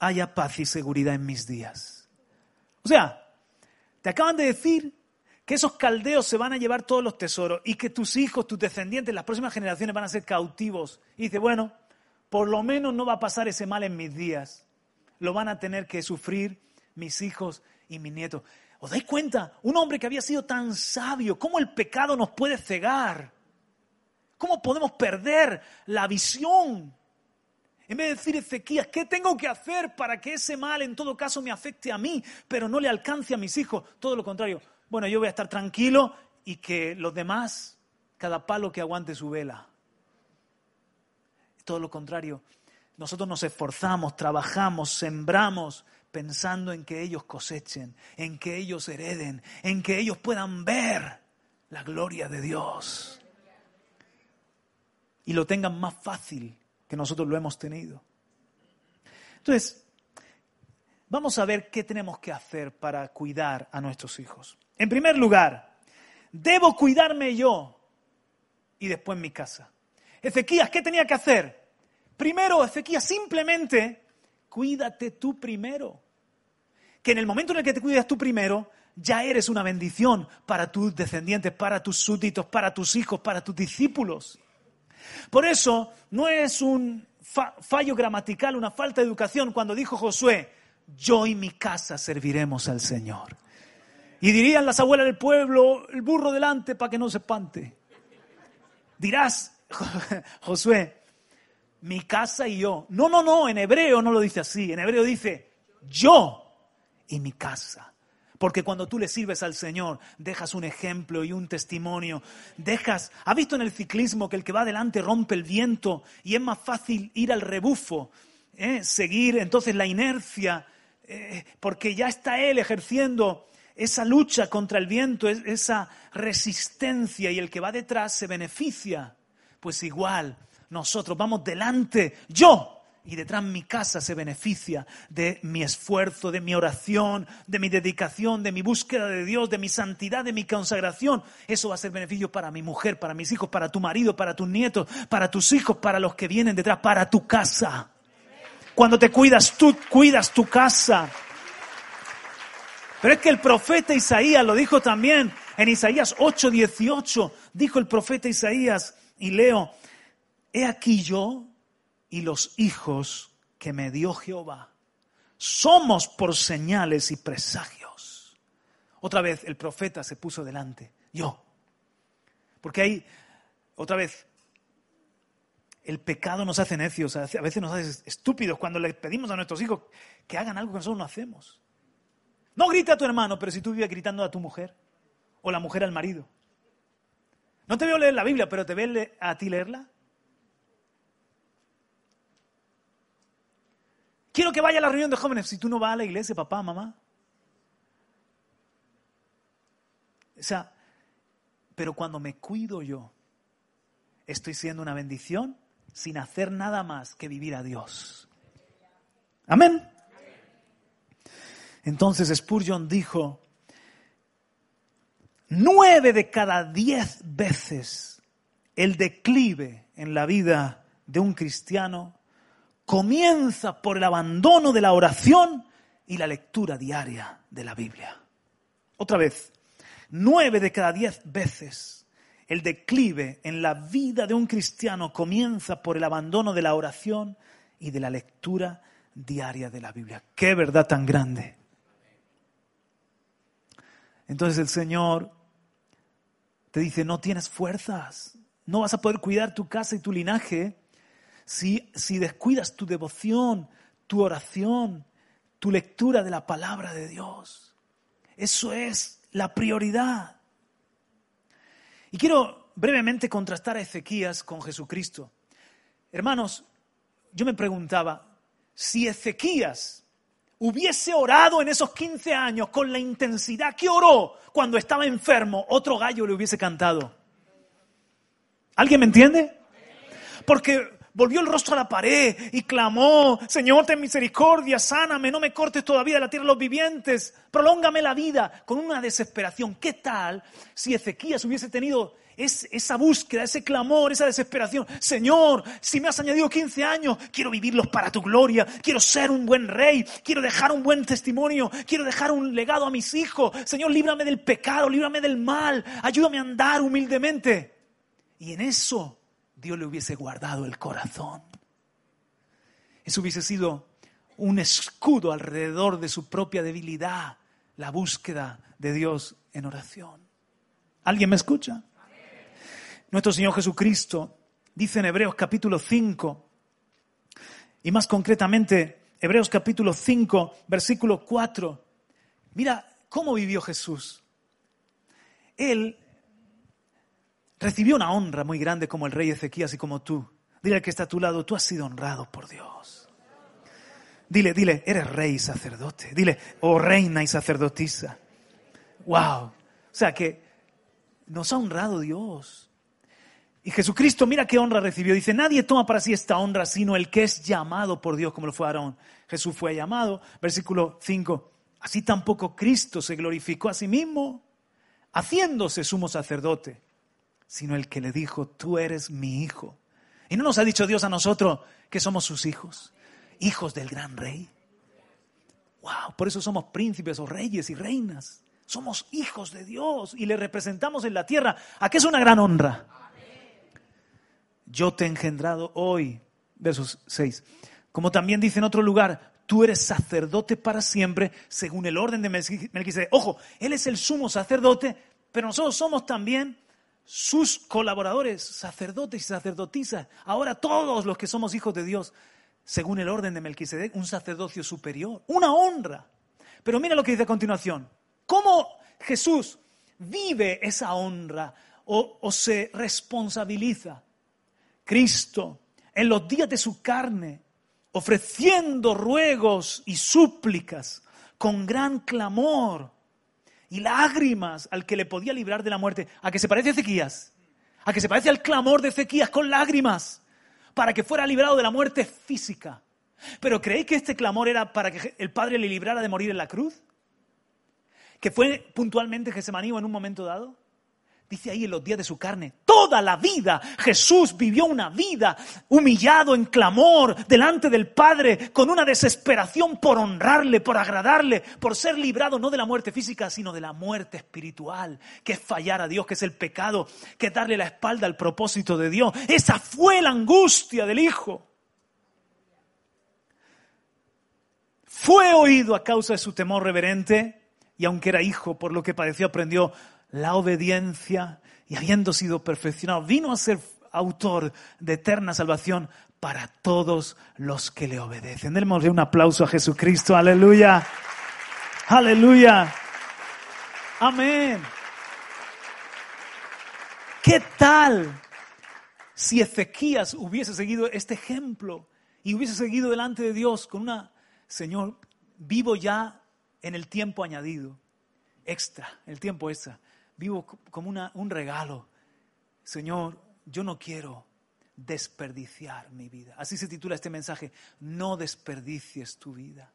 haya paz y seguridad en mis días. O sea, te acaban de decir que esos caldeos se van a llevar todos los tesoros y que tus hijos, tus descendientes, las próximas generaciones van a ser cautivos. Y dice, bueno, por lo menos no va a pasar ese mal en mis días. Lo van a tener que sufrir mis hijos y mis nietos. ¿Os dais cuenta? Un hombre que había sido tan sabio, ¿cómo el pecado nos puede cegar? ¿Cómo podemos perder la visión? En vez de decir Ezequías, ¿qué tengo que hacer para que ese mal en todo caso me afecte a mí, pero no le alcance a mis hijos? Todo lo contrario. Bueno, yo voy a estar tranquilo y que los demás, cada palo que aguante su vela. Todo lo contrario. Nosotros nos esforzamos, trabajamos, sembramos, pensando en que ellos cosechen, en que ellos hereden, en que ellos puedan ver la gloria de Dios. Y lo tengan más fácil nosotros lo hemos tenido. Entonces, vamos a ver qué tenemos que hacer para cuidar a nuestros hijos. En primer lugar, debo cuidarme yo y después mi casa. Ezequías, ¿qué tenía que hacer? Primero, Ezequías, simplemente cuídate tú primero. Que en el momento en el que te cuidas tú primero, ya eres una bendición para tus descendientes, para tus súbditos, para tus hijos, para tus discípulos. Por eso no es un fallo gramatical, una falta de educación cuando dijo Josué, yo y mi casa serviremos al Señor. Y dirían las abuelas del pueblo, el burro delante para que no se espante. Dirás, Josué, mi casa y yo. No, no, no, en hebreo no lo dice así. En hebreo dice, yo y mi casa. Porque cuando tú le sirves al Señor, dejas un ejemplo y un testimonio. Dejas, ¿ha visto en el ciclismo que el que va adelante rompe el viento y es más fácil ir al rebufo? ¿eh? Seguir entonces la inercia, eh, porque ya está él ejerciendo esa lucha contra el viento, esa resistencia y el que va detrás se beneficia. Pues igual, nosotros vamos delante, yo y detrás mi casa se beneficia de mi esfuerzo, de mi oración, de mi dedicación, de mi búsqueda de Dios, de mi santidad, de mi consagración. Eso va a ser beneficio para mi mujer, para mis hijos, para tu marido, para tus nietos, para tus hijos, para los que vienen detrás, para tu casa. Cuando te cuidas, tú cuidas tu casa. Pero es que el profeta Isaías lo dijo también en Isaías 8:18. Dijo el profeta Isaías, y leo, he aquí yo y los hijos que me dio Jehová. Somos por señales y presagios. Otra vez el profeta se puso delante, yo. Porque hay, otra vez, el pecado nos hace necios, a veces nos hace estúpidos cuando le pedimos a nuestros hijos que hagan algo que nosotros no hacemos. No grita a tu hermano, pero si tú vives gritando a tu mujer o la mujer al marido. No te veo leer la Biblia, pero te veo a ti leerla. Quiero que vaya a la reunión de jóvenes. Si tú no vas a la iglesia, papá, mamá. O sea, pero cuando me cuido yo, estoy siendo una bendición sin hacer nada más que vivir a Dios. Amén. Entonces Spurgeon dijo, Nueve de cada diez veces el declive en la vida de un cristiano comienza por el abandono de la oración y la lectura diaria de la Biblia. Otra vez, nueve de cada diez veces el declive en la vida de un cristiano comienza por el abandono de la oración y de la lectura diaria de la Biblia. Qué verdad tan grande. Entonces el Señor te dice, no tienes fuerzas, no vas a poder cuidar tu casa y tu linaje si, descuidas tu devoción, tu oración, tu lectura de la palabra de Dios. Eso es la prioridad. Y quiero brevemente contrastar a Ezequías con Jesucristo. Hermanos, yo me preguntaba, si Ezequías hubiese orado en esos 15 años con la intensidad que oró cuando estaba enfermo, otro gallo le hubiese cantado. ¿Alguien me entiende? Porque volvió el rostro a la pared y clamó, Señor, ten misericordia, sáname, no me cortes todavía la tierra de los vivientes, prolóngame la vida, con una desesperación. ¿Qué tal si Ezequías hubiese tenido es esa búsqueda, ese clamor, esa desesperación. Señor, si me has añadido 15 años, quiero vivirlos para tu gloria, quiero ser un buen rey, quiero dejar un buen testimonio, quiero dejar un legado a mis hijos. Señor, líbrame del pecado, líbrame del mal, ayúdame a andar humildemente. Y en eso Dios le hubiese guardado el corazón. Eso hubiese sido un escudo alrededor de su propia debilidad, la búsqueda de Dios en oración. ¿Alguien me escucha? Nuestro Señor Jesucristo dice en Hebreos capítulo 5, y más concretamente Hebreos capítulo 5, versículo 4, mira cómo vivió Jesús. Él recibió una honra muy grande como el rey Ezequías y como tú. Dile al que está a tu lado, tú has sido honrado por Dios. Dile, dile, eres rey y sacerdote. Dile, oh reina y sacerdotisa. Wow. O sea que nos ha honrado Dios. Y Jesucristo, mira qué honra recibió. Dice, nadie toma para sí esta honra sino el que es llamado por Dios, como lo fue Aarón. Jesús fue llamado. Versículo 5. Así tampoco Cristo se glorificó a sí mismo, haciéndose sumo sacerdote, sino el que le dijo, tú eres mi hijo. Y no nos ha dicho Dios a nosotros que somos sus hijos, hijos del gran rey. Wow, por eso somos príncipes o reyes y reinas. Somos hijos de Dios y le representamos en la tierra. ¿A qué es una gran honra? yo te he engendrado hoy. Versos 6. Como también dice en otro lugar, tú eres sacerdote para siempre según el orden de Melquisedec. Ojo, él es el sumo sacerdote, pero nosotros somos también sus colaboradores, sacerdotes y sacerdotisas. Ahora todos los que somos hijos de Dios, según el orden de Melquisedec, un sacerdocio superior, una honra. Pero mira lo que dice a continuación. ¿Cómo Jesús vive esa honra o, o se responsabiliza? Cristo en los días de su carne, ofreciendo ruegos y súplicas con gran clamor y lágrimas al que le podía librar de la muerte. ¿A que se parece a Ezequías? ¿A que se parece al clamor de Ezequías con lágrimas para que fuera librado de la muerte física? ¿Pero creéis que este clamor era para que el Padre le librara de morir en la cruz? ¿Que fue puntualmente Gesemaní en un momento dado? Dice ahí en los días de su carne, toda la vida Jesús vivió una vida humillado en clamor delante del Padre, con una desesperación por honrarle, por agradarle, por ser librado no de la muerte física, sino de la muerte espiritual, que es fallar a Dios, que es el pecado, que es darle la espalda al propósito de Dios. Esa fue la angustia del Hijo. Fue oído a causa de su temor reverente y aunque era hijo, por lo que padeció, aprendió la obediencia y habiendo sido perfeccionado, vino a ser autor de eterna salvación para todos los que le obedecen. Démosle un aplauso a Jesucristo. Aleluya. Aleluya. Amén. ¿Qué tal si Ezequías hubiese seguido este ejemplo y hubiese seguido delante de Dios con una, Señor, vivo ya en el tiempo añadido, extra, el tiempo extra vivo como un regalo. Señor, yo no quiero desperdiciar mi vida. Así se titula este mensaje, no desperdicies tu vida.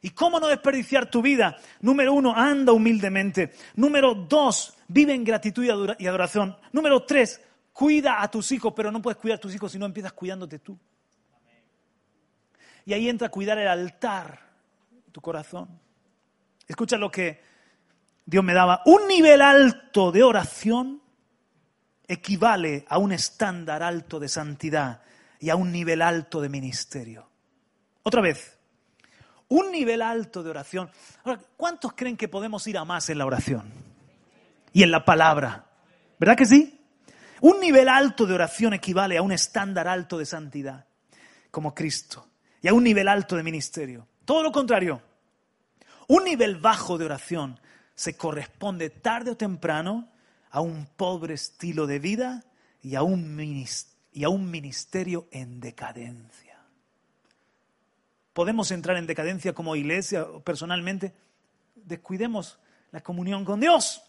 ¿Y cómo no desperdiciar tu vida? Número uno, anda humildemente. Número dos, vive en gratitud y adoración. Número tres, cuida a tus hijos, pero no puedes cuidar a tus hijos si no empiezas cuidándote tú. Y ahí entra cuidar el altar, tu corazón. Escucha lo que Dios me daba. Un nivel alto de oración equivale a un estándar alto de santidad y a un nivel alto de ministerio. Otra vez, un nivel alto de oración. Ahora, ¿cuántos creen que podemos ir a más en la oración? Y en la palabra. ¿Verdad que sí? Un nivel alto de oración equivale a un estándar alto de santidad, como Cristo, y a un nivel alto de ministerio. Todo lo contrario. Un nivel bajo de oración se corresponde tarde o temprano a un pobre estilo de vida y a un, y a un ministerio en decadencia podemos entrar en decadencia como iglesia o personalmente, descuidemos la comunión con Dios.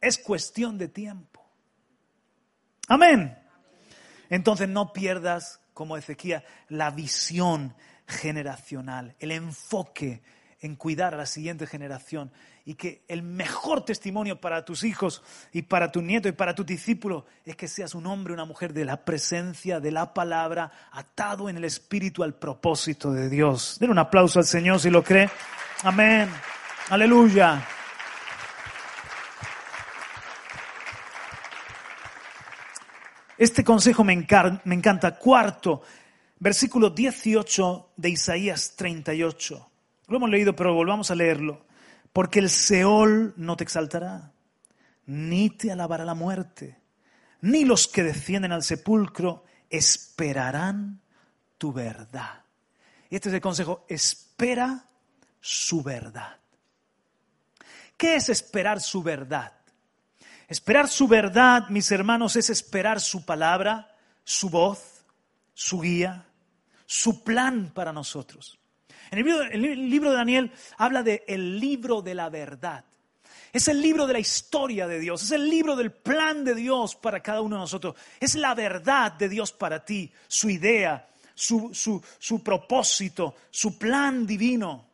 Es cuestión de tiempo. Amén. Entonces no pierdas, como Ezequiel, la visión generacional, el enfoque en cuidar a la siguiente generación y que el mejor testimonio para tus hijos y para tu nieto y para tu discípulo es que seas un hombre, una mujer de la presencia, de la palabra, atado en el espíritu al propósito de Dios. Den un aplauso al Señor si lo cree. Amén. Aleluya. Este consejo me, me encanta. Cuarto, versículo 18 de Isaías 38. Lo hemos leído, pero volvamos a leerlo. Porque el Seol no te exaltará, ni te alabará la muerte, ni los que descienden al sepulcro esperarán tu verdad. Y este es el consejo, espera su verdad. ¿Qué es esperar su verdad? Esperar su verdad, mis hermanos, es esperar su palabra, su voz, su guía, su plan para nosotros. En el libro, de Daniel habla de el libro de la verdad. Es el libro de la historia de Dios, es el libro del plan de Dios para cada uno de nosotros. Es la verdad de Dios para ti, su idea, su, su propósito, su plan divino.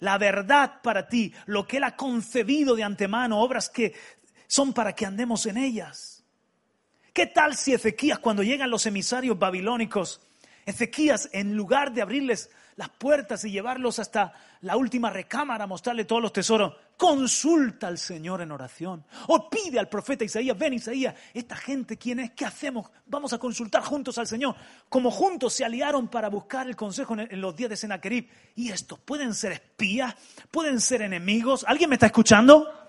La verdad para ti, lo que Él ha concebido de antemano, obras que son para que andemos en ellas. ¿Qué tal si Ezequías, cuando llegan los emisarios babilónicos, Ezequías, en lugar de abrirles las puertas y llevarlos hasta la última recámara, mostrarle todos los tesoros. Consulta al Señor en oración. O pide al profeta Isaías, ven Isaías, esta gente, ¿quién es? ¿Qué hacemos? Vamos a consultar juntos al Señor. Como juntos se aliaron para buscar el consejo en los días de Sennacherib. Y estos pueden ser espías, pueden ser enemigos. ¿Alguien me está escuchando?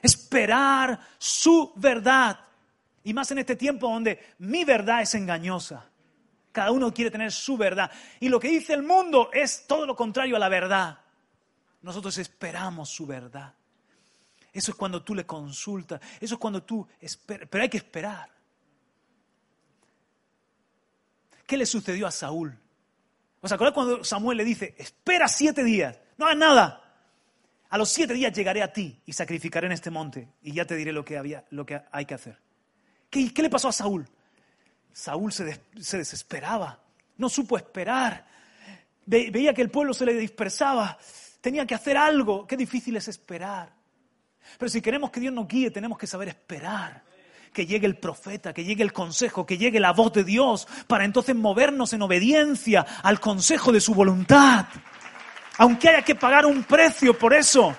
Esperar su verdad. Y más en este tiempo donde mi verdad es engañosa. Cada uno quiere tener su verdad. Y lo que dice el mundo es todo lo contrario a la verdad. Nosotros esperamos su verdad. Eso es cuando tú le consultas. Eso es cuando tú esperas. Pero hay que esperar. ¿Qué le sucedió a Saúl? ¿Os acordáis cuando Samuel le dice, espera siete días, no hagas nada? A los siete días llegaré a ti y sacrificaré en este monte y ya te diré lo que, había, lo que hay que hacer. ¿Qué, ¿Qué le pasó a Saúl? Saúl se, desesperaba, no supo esperar, veía que el pueblo se le dispersaba, tenía que hacer algo, qué difícil es esperar. Pero si queremos que Dios nos guíe, tenemos que saber esperar. Que llegue el profeta, que llegue el consejo, que llegue la voz de Dios, para entonces movernos en obediencia al consejo de su voluntad. Aunque haya que pagar un precio por eso.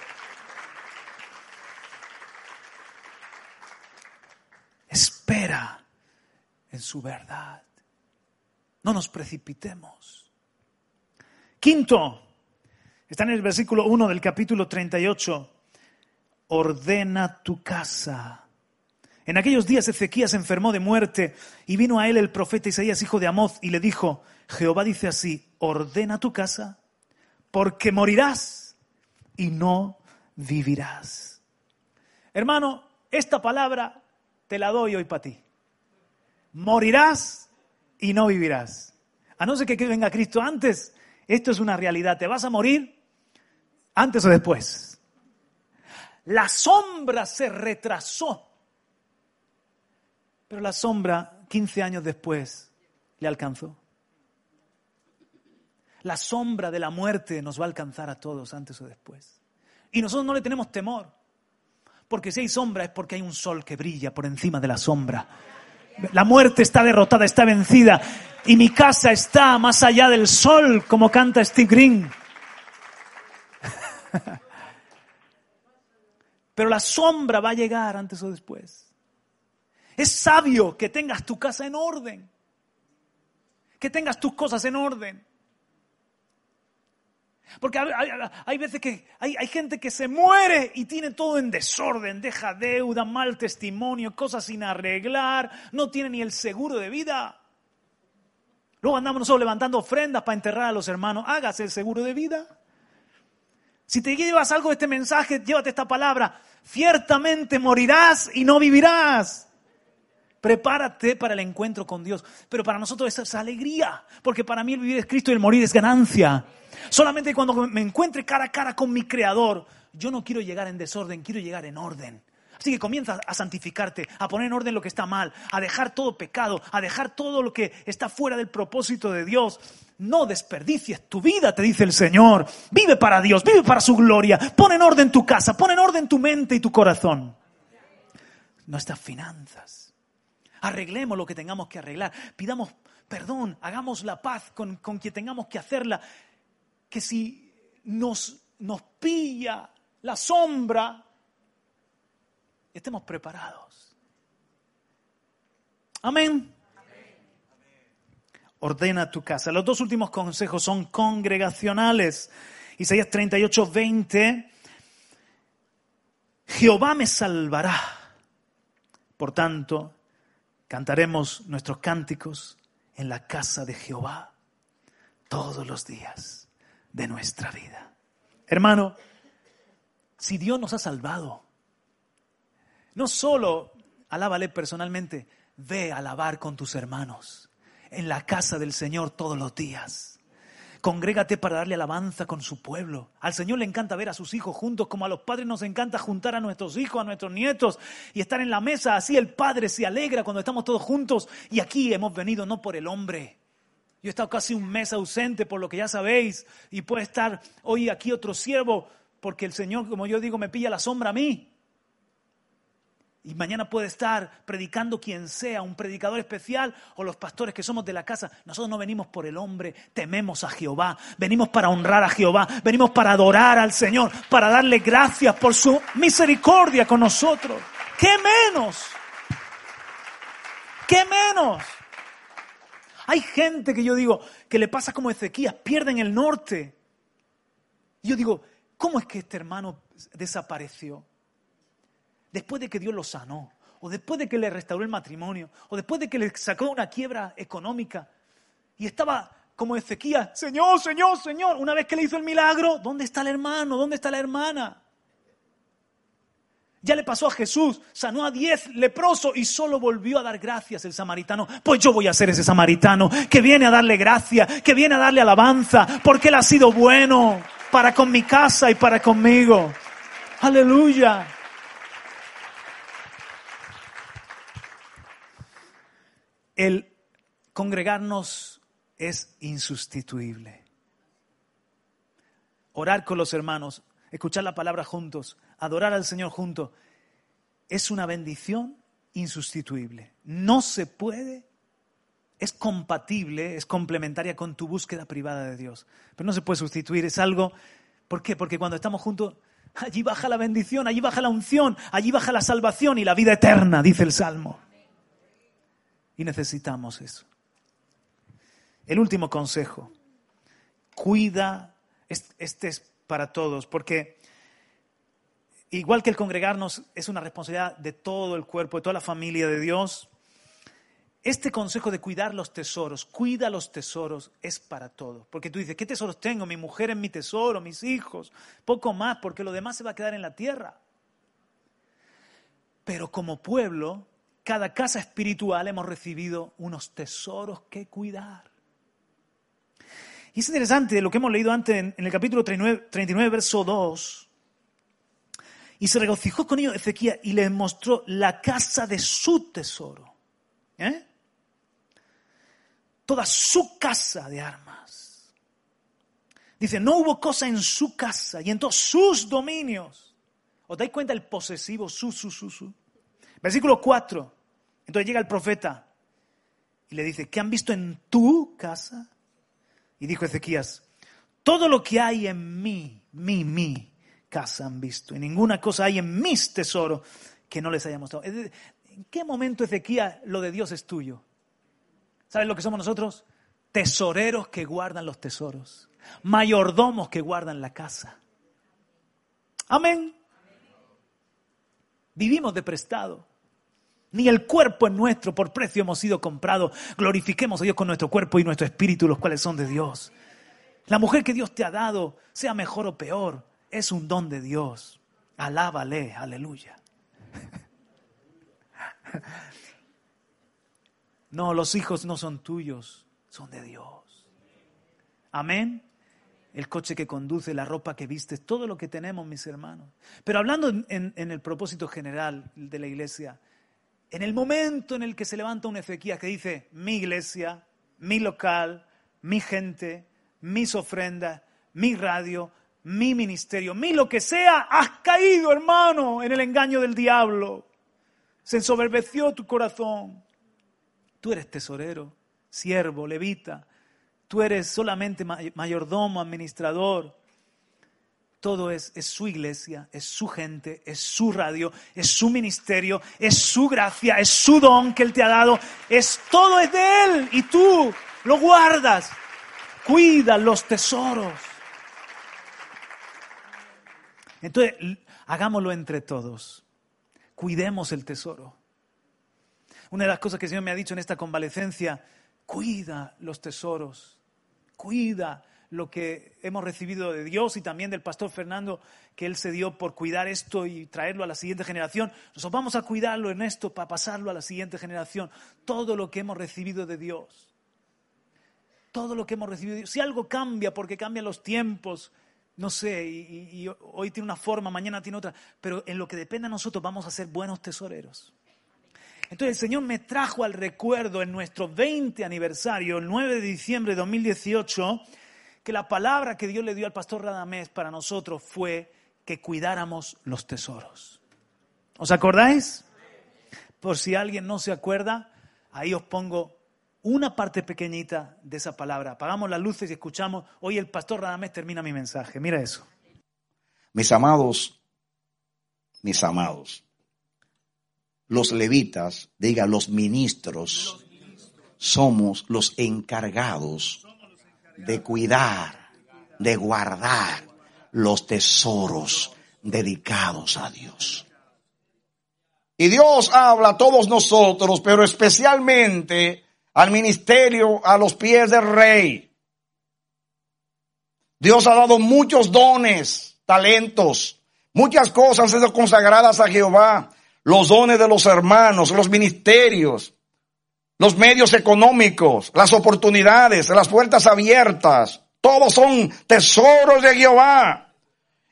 Espera en su verdad. No nos precipitemos. Quinto, está en el versículo 1 del capítulo 38. Ordena tu casa. En aquellos días Ezequías se enfermó de muerte y vino a él el profeta Isaías, hijo de Amoz, y le dijo, Jehová dice así, ordena tu casa, porque morirás y no vivirás. Hermano, esta palabra te la doy hoy para ti morirás y no vivirás. A no ser que venga Cristo antes, esto es una realidad. Te vas a morir antes o después. La sombra se retrasó, pero la sombra 15 años después le alcanzó. La sombra de la muerte nos va a alcanzar a todos antes o después. Y nosotros no le tenemos temor. Porque si hay sombra es porque hay un sol que brilla por encima de la sombra. La muerte está derrotada, está vencida. Y mi casa está más allá del sol, como canta Steve Green. Pero la sombra va a llegar antes o después. Es sabio que tengas tu casa en orden. Que tengas tus cosas en orden. Porque hay, veces que hay, hay, gente que se muere y tiene todo en desorden, deja deuda, mal testimonio, cosas sin arreglar, no tiene ni el seguro de vida. Luego andamos nosotros levantando ofrendas para enterrar a los hermanos. Hágase el seguro de vida. Si te llevas algo de este mensaje, llévate esta palabra. Ciertamente morirás y no vivirás. Prepárate para el encuentro con Dios. Pero para nosotros es alegría, porque para mí el vivir es Cristo y el morir es ganancia. Solamente cuando me encuentre cara a cara con mi Creador, yo no quiero llegar en desorden, quiero llegar en orden. Así que comienza a santificarte, a poner en orden lo que está mal, a dejar todo pecado, a dejar todo lo que está fuera del propósito de Dios. No desperdicies tu vida, te dice el Señor. Vive para Dios, vive para su gloria. Pon en orden tu casa, pon en orden tu mente y tu corazón. Nuestras finanzas. Arreglemos lo que tengamos que arreglar. Pidamos perdón, hagamos la paz con, con quien tengamos que hacerla que si nos, nos pilla la sombra, estemos preparados. Amén. Ordena tu casa. Los dos últimos consejos son congregacionales. Isaías 38, 20. Jehová me salvará. Por tanto, cantaremos nuestros cánticos en la casa de Jehová todos los días de nuestra vida. Hermano, si Dios nos ha salvado, no solo alábale personalmente, ve a alabar con tus hermanos en la casa del Señor todos los días. Congrégate para darle alabanza con su pueblo. Al Señor le encanta ver a sus hijos juntos, como a los padres nos encanta juntar a nuestros hijos, a nuestros nietos y estar en la mesa. Así el Padre se alegra cuando estamos todos juntos. Y aquí hemos venido no por el hombre, yo he estado casi un mes ausente por lo que ya sabéis y puede estar hoy aquí otro siervo porque el Señor, como yo digo, me pilla la sombra a mí. Y mañana puede estar predicando quien sea, un predicador especial o los pastores que somos de la casa. Nosotros no venimos por el hombre, tememos a Jehová. Venimos para honrar a Jehová, venimos para adorar al Señor, para darle gracias por su misericordia con nosotros. ¿Qué menos? ¿Qué menos? Hay gente que yo digo que le pasa como Ezequías, pierden el norte. Y yo digo, ¿cómo es que este hermano desapareció? Después de que Dios lo sanó, o después de que le restauró el matrimonio, o después de que le sacó una quiebra económica, y estaba como Ezequías, Señor, Señor, Señor, una vez que le hizo el milagro, ¿dónde está el hermano? ¿Dónde está la hermana? Ya le pasó a Jesús, sanó a diez leprosos y solo volvió a dar gracias el samaritano. Pues yo voy a ser ese samaritano que viene a darle gracia, que viene a darle alabanza, porque Él ha sido bueno para con mi casa y para conmigo. Aleluya. El congregarnos es insustituible. Orar con los hermanos, escuchar la palabra juntos, adorar al Señor juntos, es una bendición insustituible. No se puede, es compatible, es complementaria con tu búsqueda privada de Dios, pero no se puede sustituir, es algo, ¿por qué? Porque cuando estamos juntos, allí baja la bendición, allí baja la unción, allí baja la salvación y la vida eterna, dice el Salmo. Y necesitamos eso. El último consejo, cuida, este es para todos, porque igual que el congregarnos es una responsabilidad de todo el cuerpo, de toda la familia de Dios, este consejo de cuidar los tesoros, cuida los tesoros, es para todos. Porque tú dices, ¿qué tesoros tengo? Mi mujer es mi tesoro, mis hijos, poco más, porque lo demás se va a quedar en la tierra. Pero como pueblo, cada casa espiritual hemos recibido unos tesoros que cuidar. Y es interesante lo que hemos leído antes en, el capítulo 39, 39, verso 2. Y se regocijó con ellos Ezequiel y les mostró la casa de su tesoro. ¿Eh? Toda su casa de armas. Dice, no hubo cosa en su casa y en todos sus dominios. ¿Os dais cuenta el posesivo su, su, su, su? Versículo 4. Entonces llega el profeta y le dice, ¿qué han visto en tu casa? Y dijo Ezequías, todo lo que hay en mí, mi, mi casa han visto. Y ninguna cosa hay en mis tesoros que no les haya mostrado. ¿En qué momento Ezequías lo de Dios es tuyo? ¿Sabes lo que somos nosotros? Tesoreros que guardan los tesoros. Mayordomos que guardan la casa. Amén. Vivimos de prestado. Ni el cuerpo es nuestro, por precio hemos sido comprados. Glorifiquemos a Dios con nuestro cuerpo y nuestro espíritu, los cuales son de Dios. La mujer que Dios te ha dado, sea mejor o peor, es un don de Dios. Alábale, aleluya. No, los hijos no son tuyos, son de Dios. Amén. El coche que conduce, la ropa que vistes, todo lo que tenemos, mis hermanos. Pero hablando en, el propósito general de la iglesia, en el momento en el que se levanta un Ezequiel que dice, mi iglesia, mi local, mi gente, mis ofrendas, mi radio, mi ministerio, mi lo que sea, has caído, hermano, en el engaño del diablo. Se ensoberbeció tu corazón. Tú eres tesorero, siervo, levita. Tú eres solamente mayordomo, administrador. Todo es, es su iglesia, es su gente, es su radio, es su ministerio, es su gracia, es su don que Él te ha dado. Es todo es de Él y tú lo guardas. Cuida los tesoros. Entonces, hagámoslo entre todos. Cuidemos el tesoro. Una de las cosas que el Señor me ha dicho en esta convalecencia, cuida los tesoros, cuida lo que hemos recibido de Dios y también del pastor Fernando, que él se dio por cuidar esto y traerlo a la siguiente generación. Nosotros vamos a cuidarlo en esto para pasarlo a la siguiente generación. Todo lo que hemos recibido de Dios. Todo lo que hemos recibido de Dios. Si algo cambia porque cambian los tiempos, no sé, y, hoy tiene una forma, mañana tiene otra, pero en lo que depende de nosotros vamos a ser buenos tesoreros. Entonces el Señor me trajo al recuerdo en nuestro 20 aniversario, el 9 de diciembre de 2018, que la palabra que Dios le dio al pastor Radamés para nosotros fue que cuidáramos los tesoros. ¿Os acordáis? Por si alguien no se acuerda, ahí os pongo una parte pequeñita de esa palabra. Apagamos las luces y escuchamos. Hoy el pastor Radamés termina mi mensaje. Mira eso. Mis amados, mis amados, los levitas, diga los ministros, somos los encargados de cuidar, de guardar los tesoros dedicados a Dios. Y Dios habla a todos nosotros, pero especialmente al ministerio a los pies del rey. Dios ha dado muchos dones, talentos, muchas cosas han sido consagradas a Jehová. Los dones de los hermanos, los ministerios, los medios económicos, las oportunidades, las puertas abiertas, todos son tesoros de Jehová.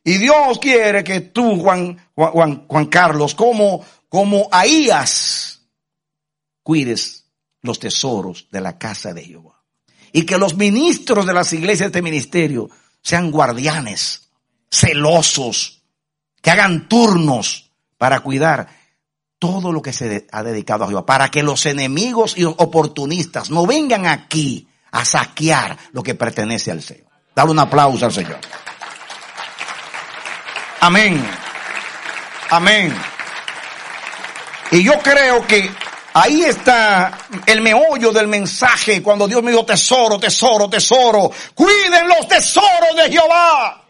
Y Dios quiere que tú, Juan, Juan, Juan Carlos, como, como Ahías, cuides los tesoros de la casa de Jehová. Y que los ministros de las iglesias de este ministerio sean guardianes, celosos, que hagan turnos para cuidar todo lo que se ha dedicado a Jehová, para que los enemigos y oportunistas no vengan aquí a saquear lo que pertenece al Señor. Dale un aplauso al Señor. Amén. Amén. Y yo creo que Ahí está el meollo del mensaje cuando Dios me dijo tesoro, tesoro, tesoro. Cuiden los tesoros de Jehová.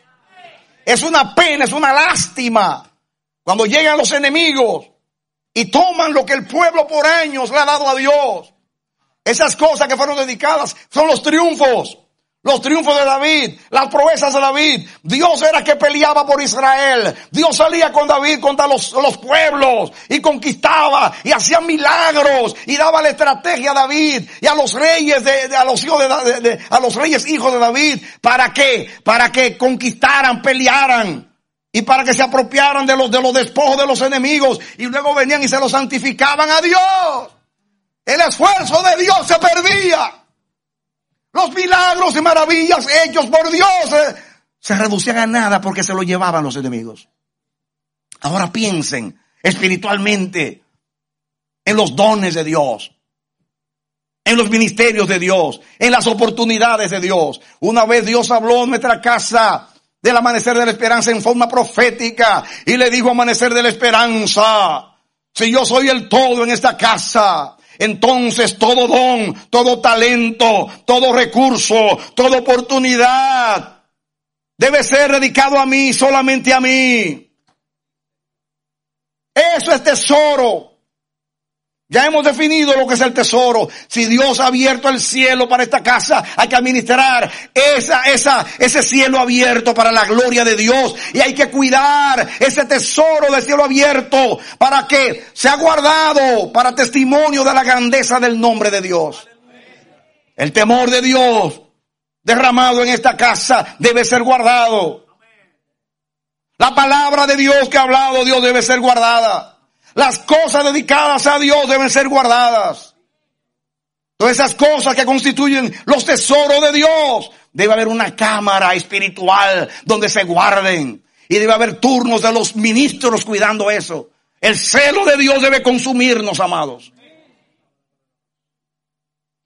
Es una pena, es una lástima cuando llegan los enemigos y toman lo que el pueblo por años le ha dado a Dios. Esas cosas que fueron dedicadas son los triunfos los triunfos de David, las proezas de David. Dios era que peleaba por Israel. Dios salía con David contra los, los pueblos y conquistaba y hacía milagros y daba la estrategia a David y a los reyes de, a los hijos de, a los reyes hijos de David. ¿Para qué? Para que conquistaran, pelearan y para que se apropiaran de los, de los despojos de los enemigos y luego venían y se los santificaban a Dios. El esfuerzo de Dios se perdía. Los milagros y maravillas hechos por Dios eh, se reducían a nada porque se lo llevaban los enemigos. Ahora piensen espiritualmente en los dones de Dios, en los ministerios de Dios, en las oportunidades de Dios. Una vez Dios habló en nuestra casa del amanecer de la esperanza en forma profética y le dijo amanecer de la esperanza, si yo soy el todo en esta casa, entonces todo don, todo talento, todo recurso, toda oportunidad debe ser dedicado a mí, solamente a mí. Eso es tesoro. Ya hemos definido lo que es el tesoro. Si Dios ha abierto el cielo para esta casa, hay que administrar esa, esa, ese cielo abierto para la gloria de Dios. Y hay que cuidar ese tesoro del cielo abierto para que sea guardado para testimonio de la grandeza del nombre de Dios. El temor de Dios derramado en esta casa debe ser guardado. La palabra de Dios que ha hablado Dios debe ser guardada. Las cosas dedicadas a Dios deben ser guardadas. Todas esas cosas que constituyen los tesoros de Dios. Debe haber una cámara espiritual donde se guarden. Y debe haber turnos de los ministros cuidando eso. El celo de Dios debe consumirnos, amados.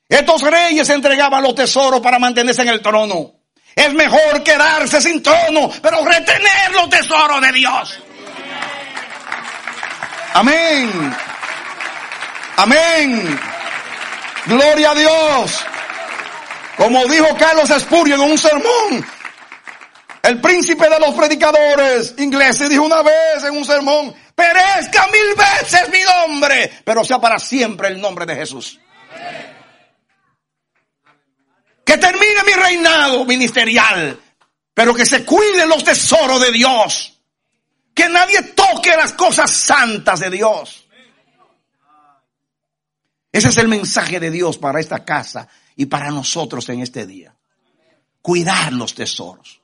Estos reyes entregaban los tesoros para mantenerse en el trono. Es mejor quedarse sin trono, pero retener los tesoros de Dios. Amén. Amén. Gloria a Dios. Como dijo Carlos Spurgeon en un sermón, el príncipe de los predicadores ingleses dijo una vez en un sermón, perezca mil veces mi nombre, pero sea para siempre el nombre de Jesús. Que termine mi reinado ministerial, pero que se cuiden los tesoros de Dios. Que nadie toque las cosas santas de Dios. Ese es el mensaje de Dios para esta casa y para nosotros en este día. Cuidar los tesoros.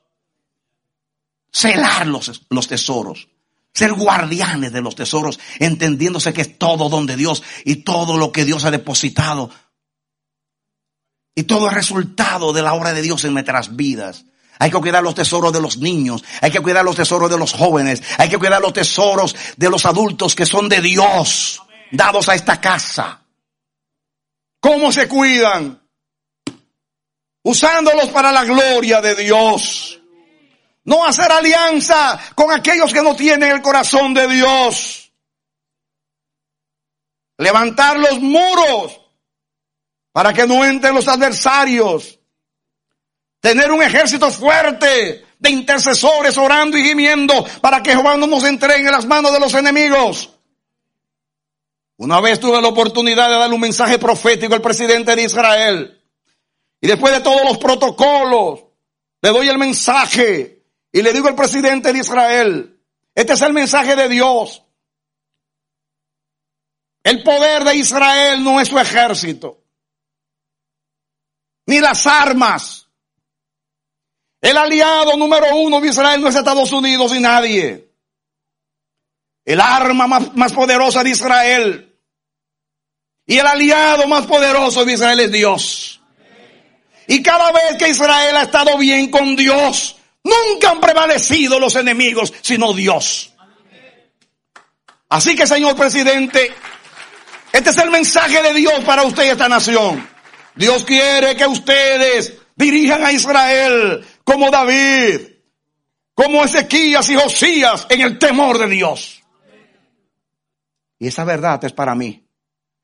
Celar los, los tesoros. Ser guardianes de los tesoros, entendiéndose que es todo donde Dios y todo lo que Dios ha depositado. Y todo el resultado de la obra de Dios en nuestras vidas. Hay que cuidar los tesoros de los niños, hay que cuidar los tesoros de los jóvenes, hay que cuidar los tesoros de los adultos que son de Dios, dados a esta casa. ¿Cómo se cuidan? Usándolos para la gloria de Dios. No hacer alianza con aquellos que no tienen el corazón de Dios. Levantar los muros para que no entren los adversarios Tener un ejército fuerte de intercesores orando y gimiendo para que Jehová no nos entregue en las manos de los enemigos. Una vez tuve la oportunidad de darle un mensaje profético al presidente de Israel. Y después de todos los protocolos, le doy el mensaje y le digo al presidente de Israel, este es el mensaje de Dios. El poder de Israel no es su ejército, ni las armas. El aliado número uno de Israel no es Estados Unidos y nadie. El arma más, poderosa de Israel y el aliado más poderoso de Israel es Dios. Y cada vez que Israel ha estado bien con Dios, nunca han prevalecido los enemigos, sino Dios. Así que, señor presidente, este es el mensaje de Dios para usted y esta nación. Dios quiere que ustedes dirijan a Israel como David, como Ezequías y Josías en el temor de Dios. Y esa verdad es para mí.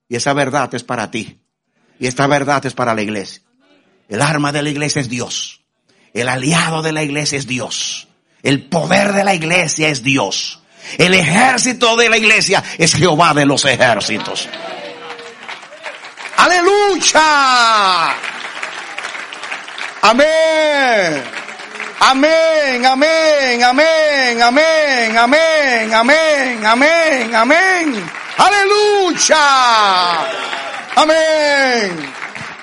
Y esa verdad es para ti. Y esta verdad es para la iglesia. El arma de la iglesia es Dios. El aliado de la iglesia es Dios. El poder de la iglesia es Dios. El ejército de la iglesia es Jehová de los ejércitos. Aleluya. Amén. Amén, amén, amén, amén, amén, amén, amén, amén. Aleluya. Amén.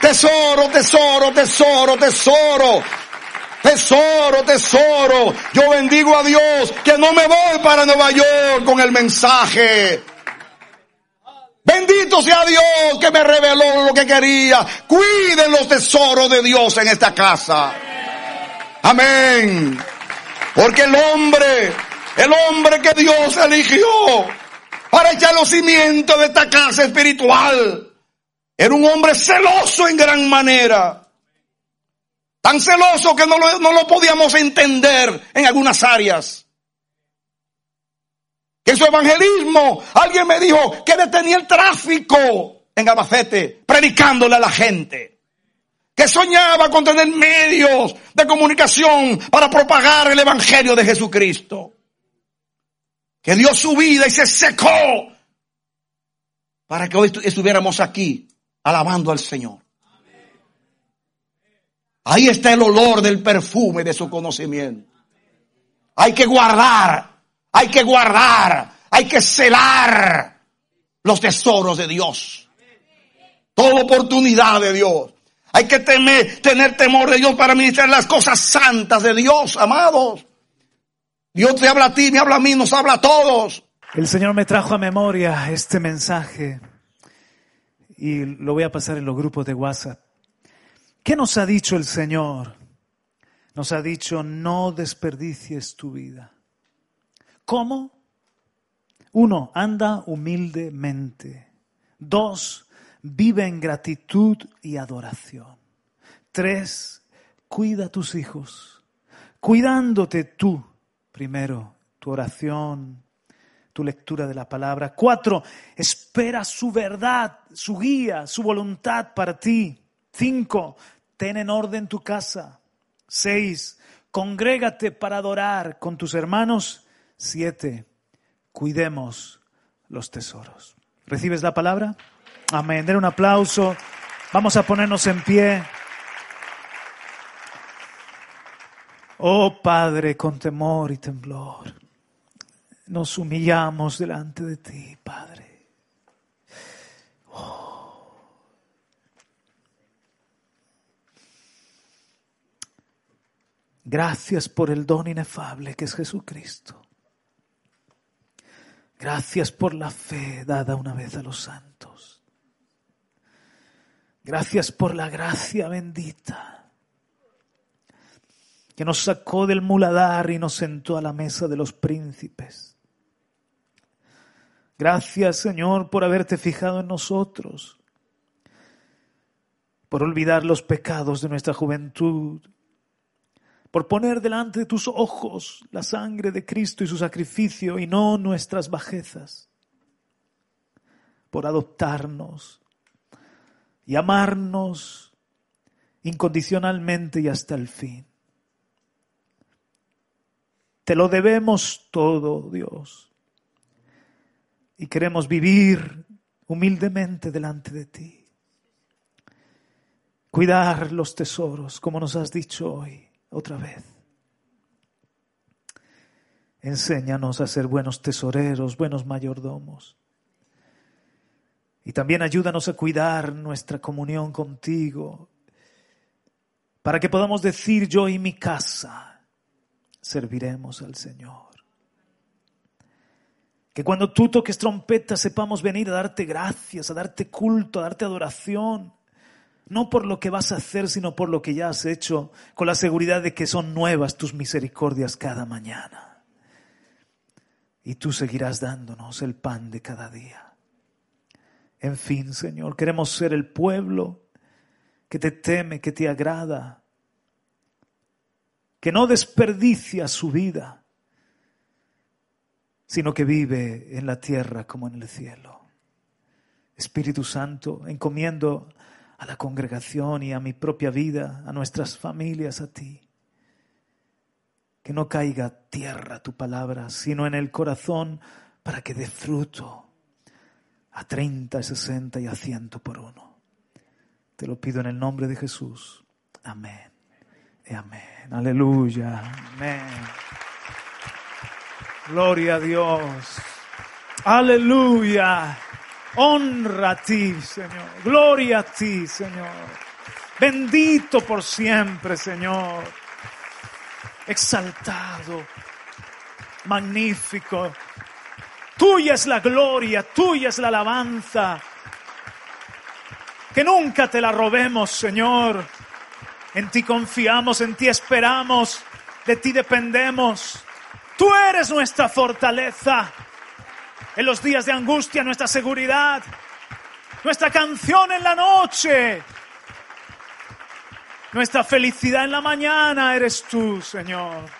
Tesoro, tesoro, tesoro, tesoro. Tesoro, tesoro. Yo bendigo a Dios que no me voy para Nueva York con el mensaje Bendito sea Dios que me reveló lo que quería. Cuiden los tesoros de Dios en esta casa. Amén. Porque el hombre, el hombre que Dios eligió para echar los cimientos de esta casa espiritual, era un hombre celoso en gran manera. Tan celoso que no lo, no lo podíamos entender en algunas áreas. En su evangelismo, alguien me dijo que detenía el tráfico en Albacete, predicándole a la gente. Que soñaba con tener medios de comunicación para propagar el evangelio de Jesucristo. Que dio su vida y se secó para que hoy estuviéramos aquí alabando al Señor. Ahí está el olor del perfume de su conocimiento. Hay que guardar, hay que guardar, hay que celar los tesoros de Dios. Toda oportunidad de Dios. Hay que temer, tener temor de Dios para ministrar las cosas santas de Dios, amados. Dios te habla a ti, me habla a mí, nos habla a todos. El Señor me trajo a memoria este mensaje y lo voy a pasar en los grupos de WhatsApp. ¿Qué nos ha dicho el Señor? Nos ha dicho, no desperdicies tu vida. ¿Cómo? Uno, anda humildemente. Dos, vive en gratitud y adoración. Tres, cuida a tus hijos. Cuidándote tú, primero, tu oración, tu lectura de la palabra. Cuatro, espera su verdad, su guía, su voluntad para ti. Cinco, ten en orden tu casa. Seis, congrégate para adorar con tus hermanos. Siete, cuidemos los tesoros. ¿Recibes la palabra? Amén. Den un aplauso. Vamos a ponernos en pie. Oh Padre, con temor y temblor, nos humillamos delante de ti, Padre. Gracias por el don inefable que es Jesucristo. Gracias por la fe dada una vez a los santos. Gracias por la gracia bendita que nos sacó del muladar y nos sentó a la mesa de los príncipes. Gracias Señor por haberte fijado en nosotros, por olvidar los pecados de nuestra juventud por poner delante de tus ojos la sangre de Cristo y su sacrificio y no nuestras bajezas, por adoptarnos y amarnos incondicionalmente y hasta el fin. Te lo debemos todo, Dios, y queremos vivir humildemente delante de ti. Cuidar los tesoros, como nos has dicho hoy otra vez. Enséñanos a ser buenos tesoreros, buenos mayordomos. Y también ayúdanos a cuidar nuestra comunión contigo, para que podamos decir yo y mi casa serviremos al Señor. Que cuando tú toques trompeta sepamos venir a darte gracias, a darte culto, a darte adoración, no por lo que vas a hacer, sino por lo que ya has hecho, con la seguridad de que son nuevas tus misericordias cada mañana. Y tú seguirás dándonos el pan de cada día. En fin, Señor, queremos ser el pueblo que te teme, que te agrada, que no desperdicia su vida, sino que vive en la tierra como en el cielo. Espíritu Santo, encomiendo a la congregación y a mi propia vida, a nuestras familias, a ti. Que no caiga tierra tu palabra, sino en el corazón para que dé fruto a 30, 60 y a ciento por uno. Te lo pido en el nombre de Jesús. Amén. Y amén. Aleluya. Amén. Gloria a Dios. Aleluya. Honra a ti, Señor. Gloria a ti, Señor. Bendito por siempre, Señor. Exaltado. Magnífico. Tuya es la gloria, tuya es la alabanza. Que nunca te la robemos, Señor. En ti confiamos, en ti esperamos, de ti dependemos. Tú eres nuestra fortaleza. En los días de angustia, nuestra seguridad. Nuestra canción en la noche. Nuestra felicidad en la mañana eres tú, Señor.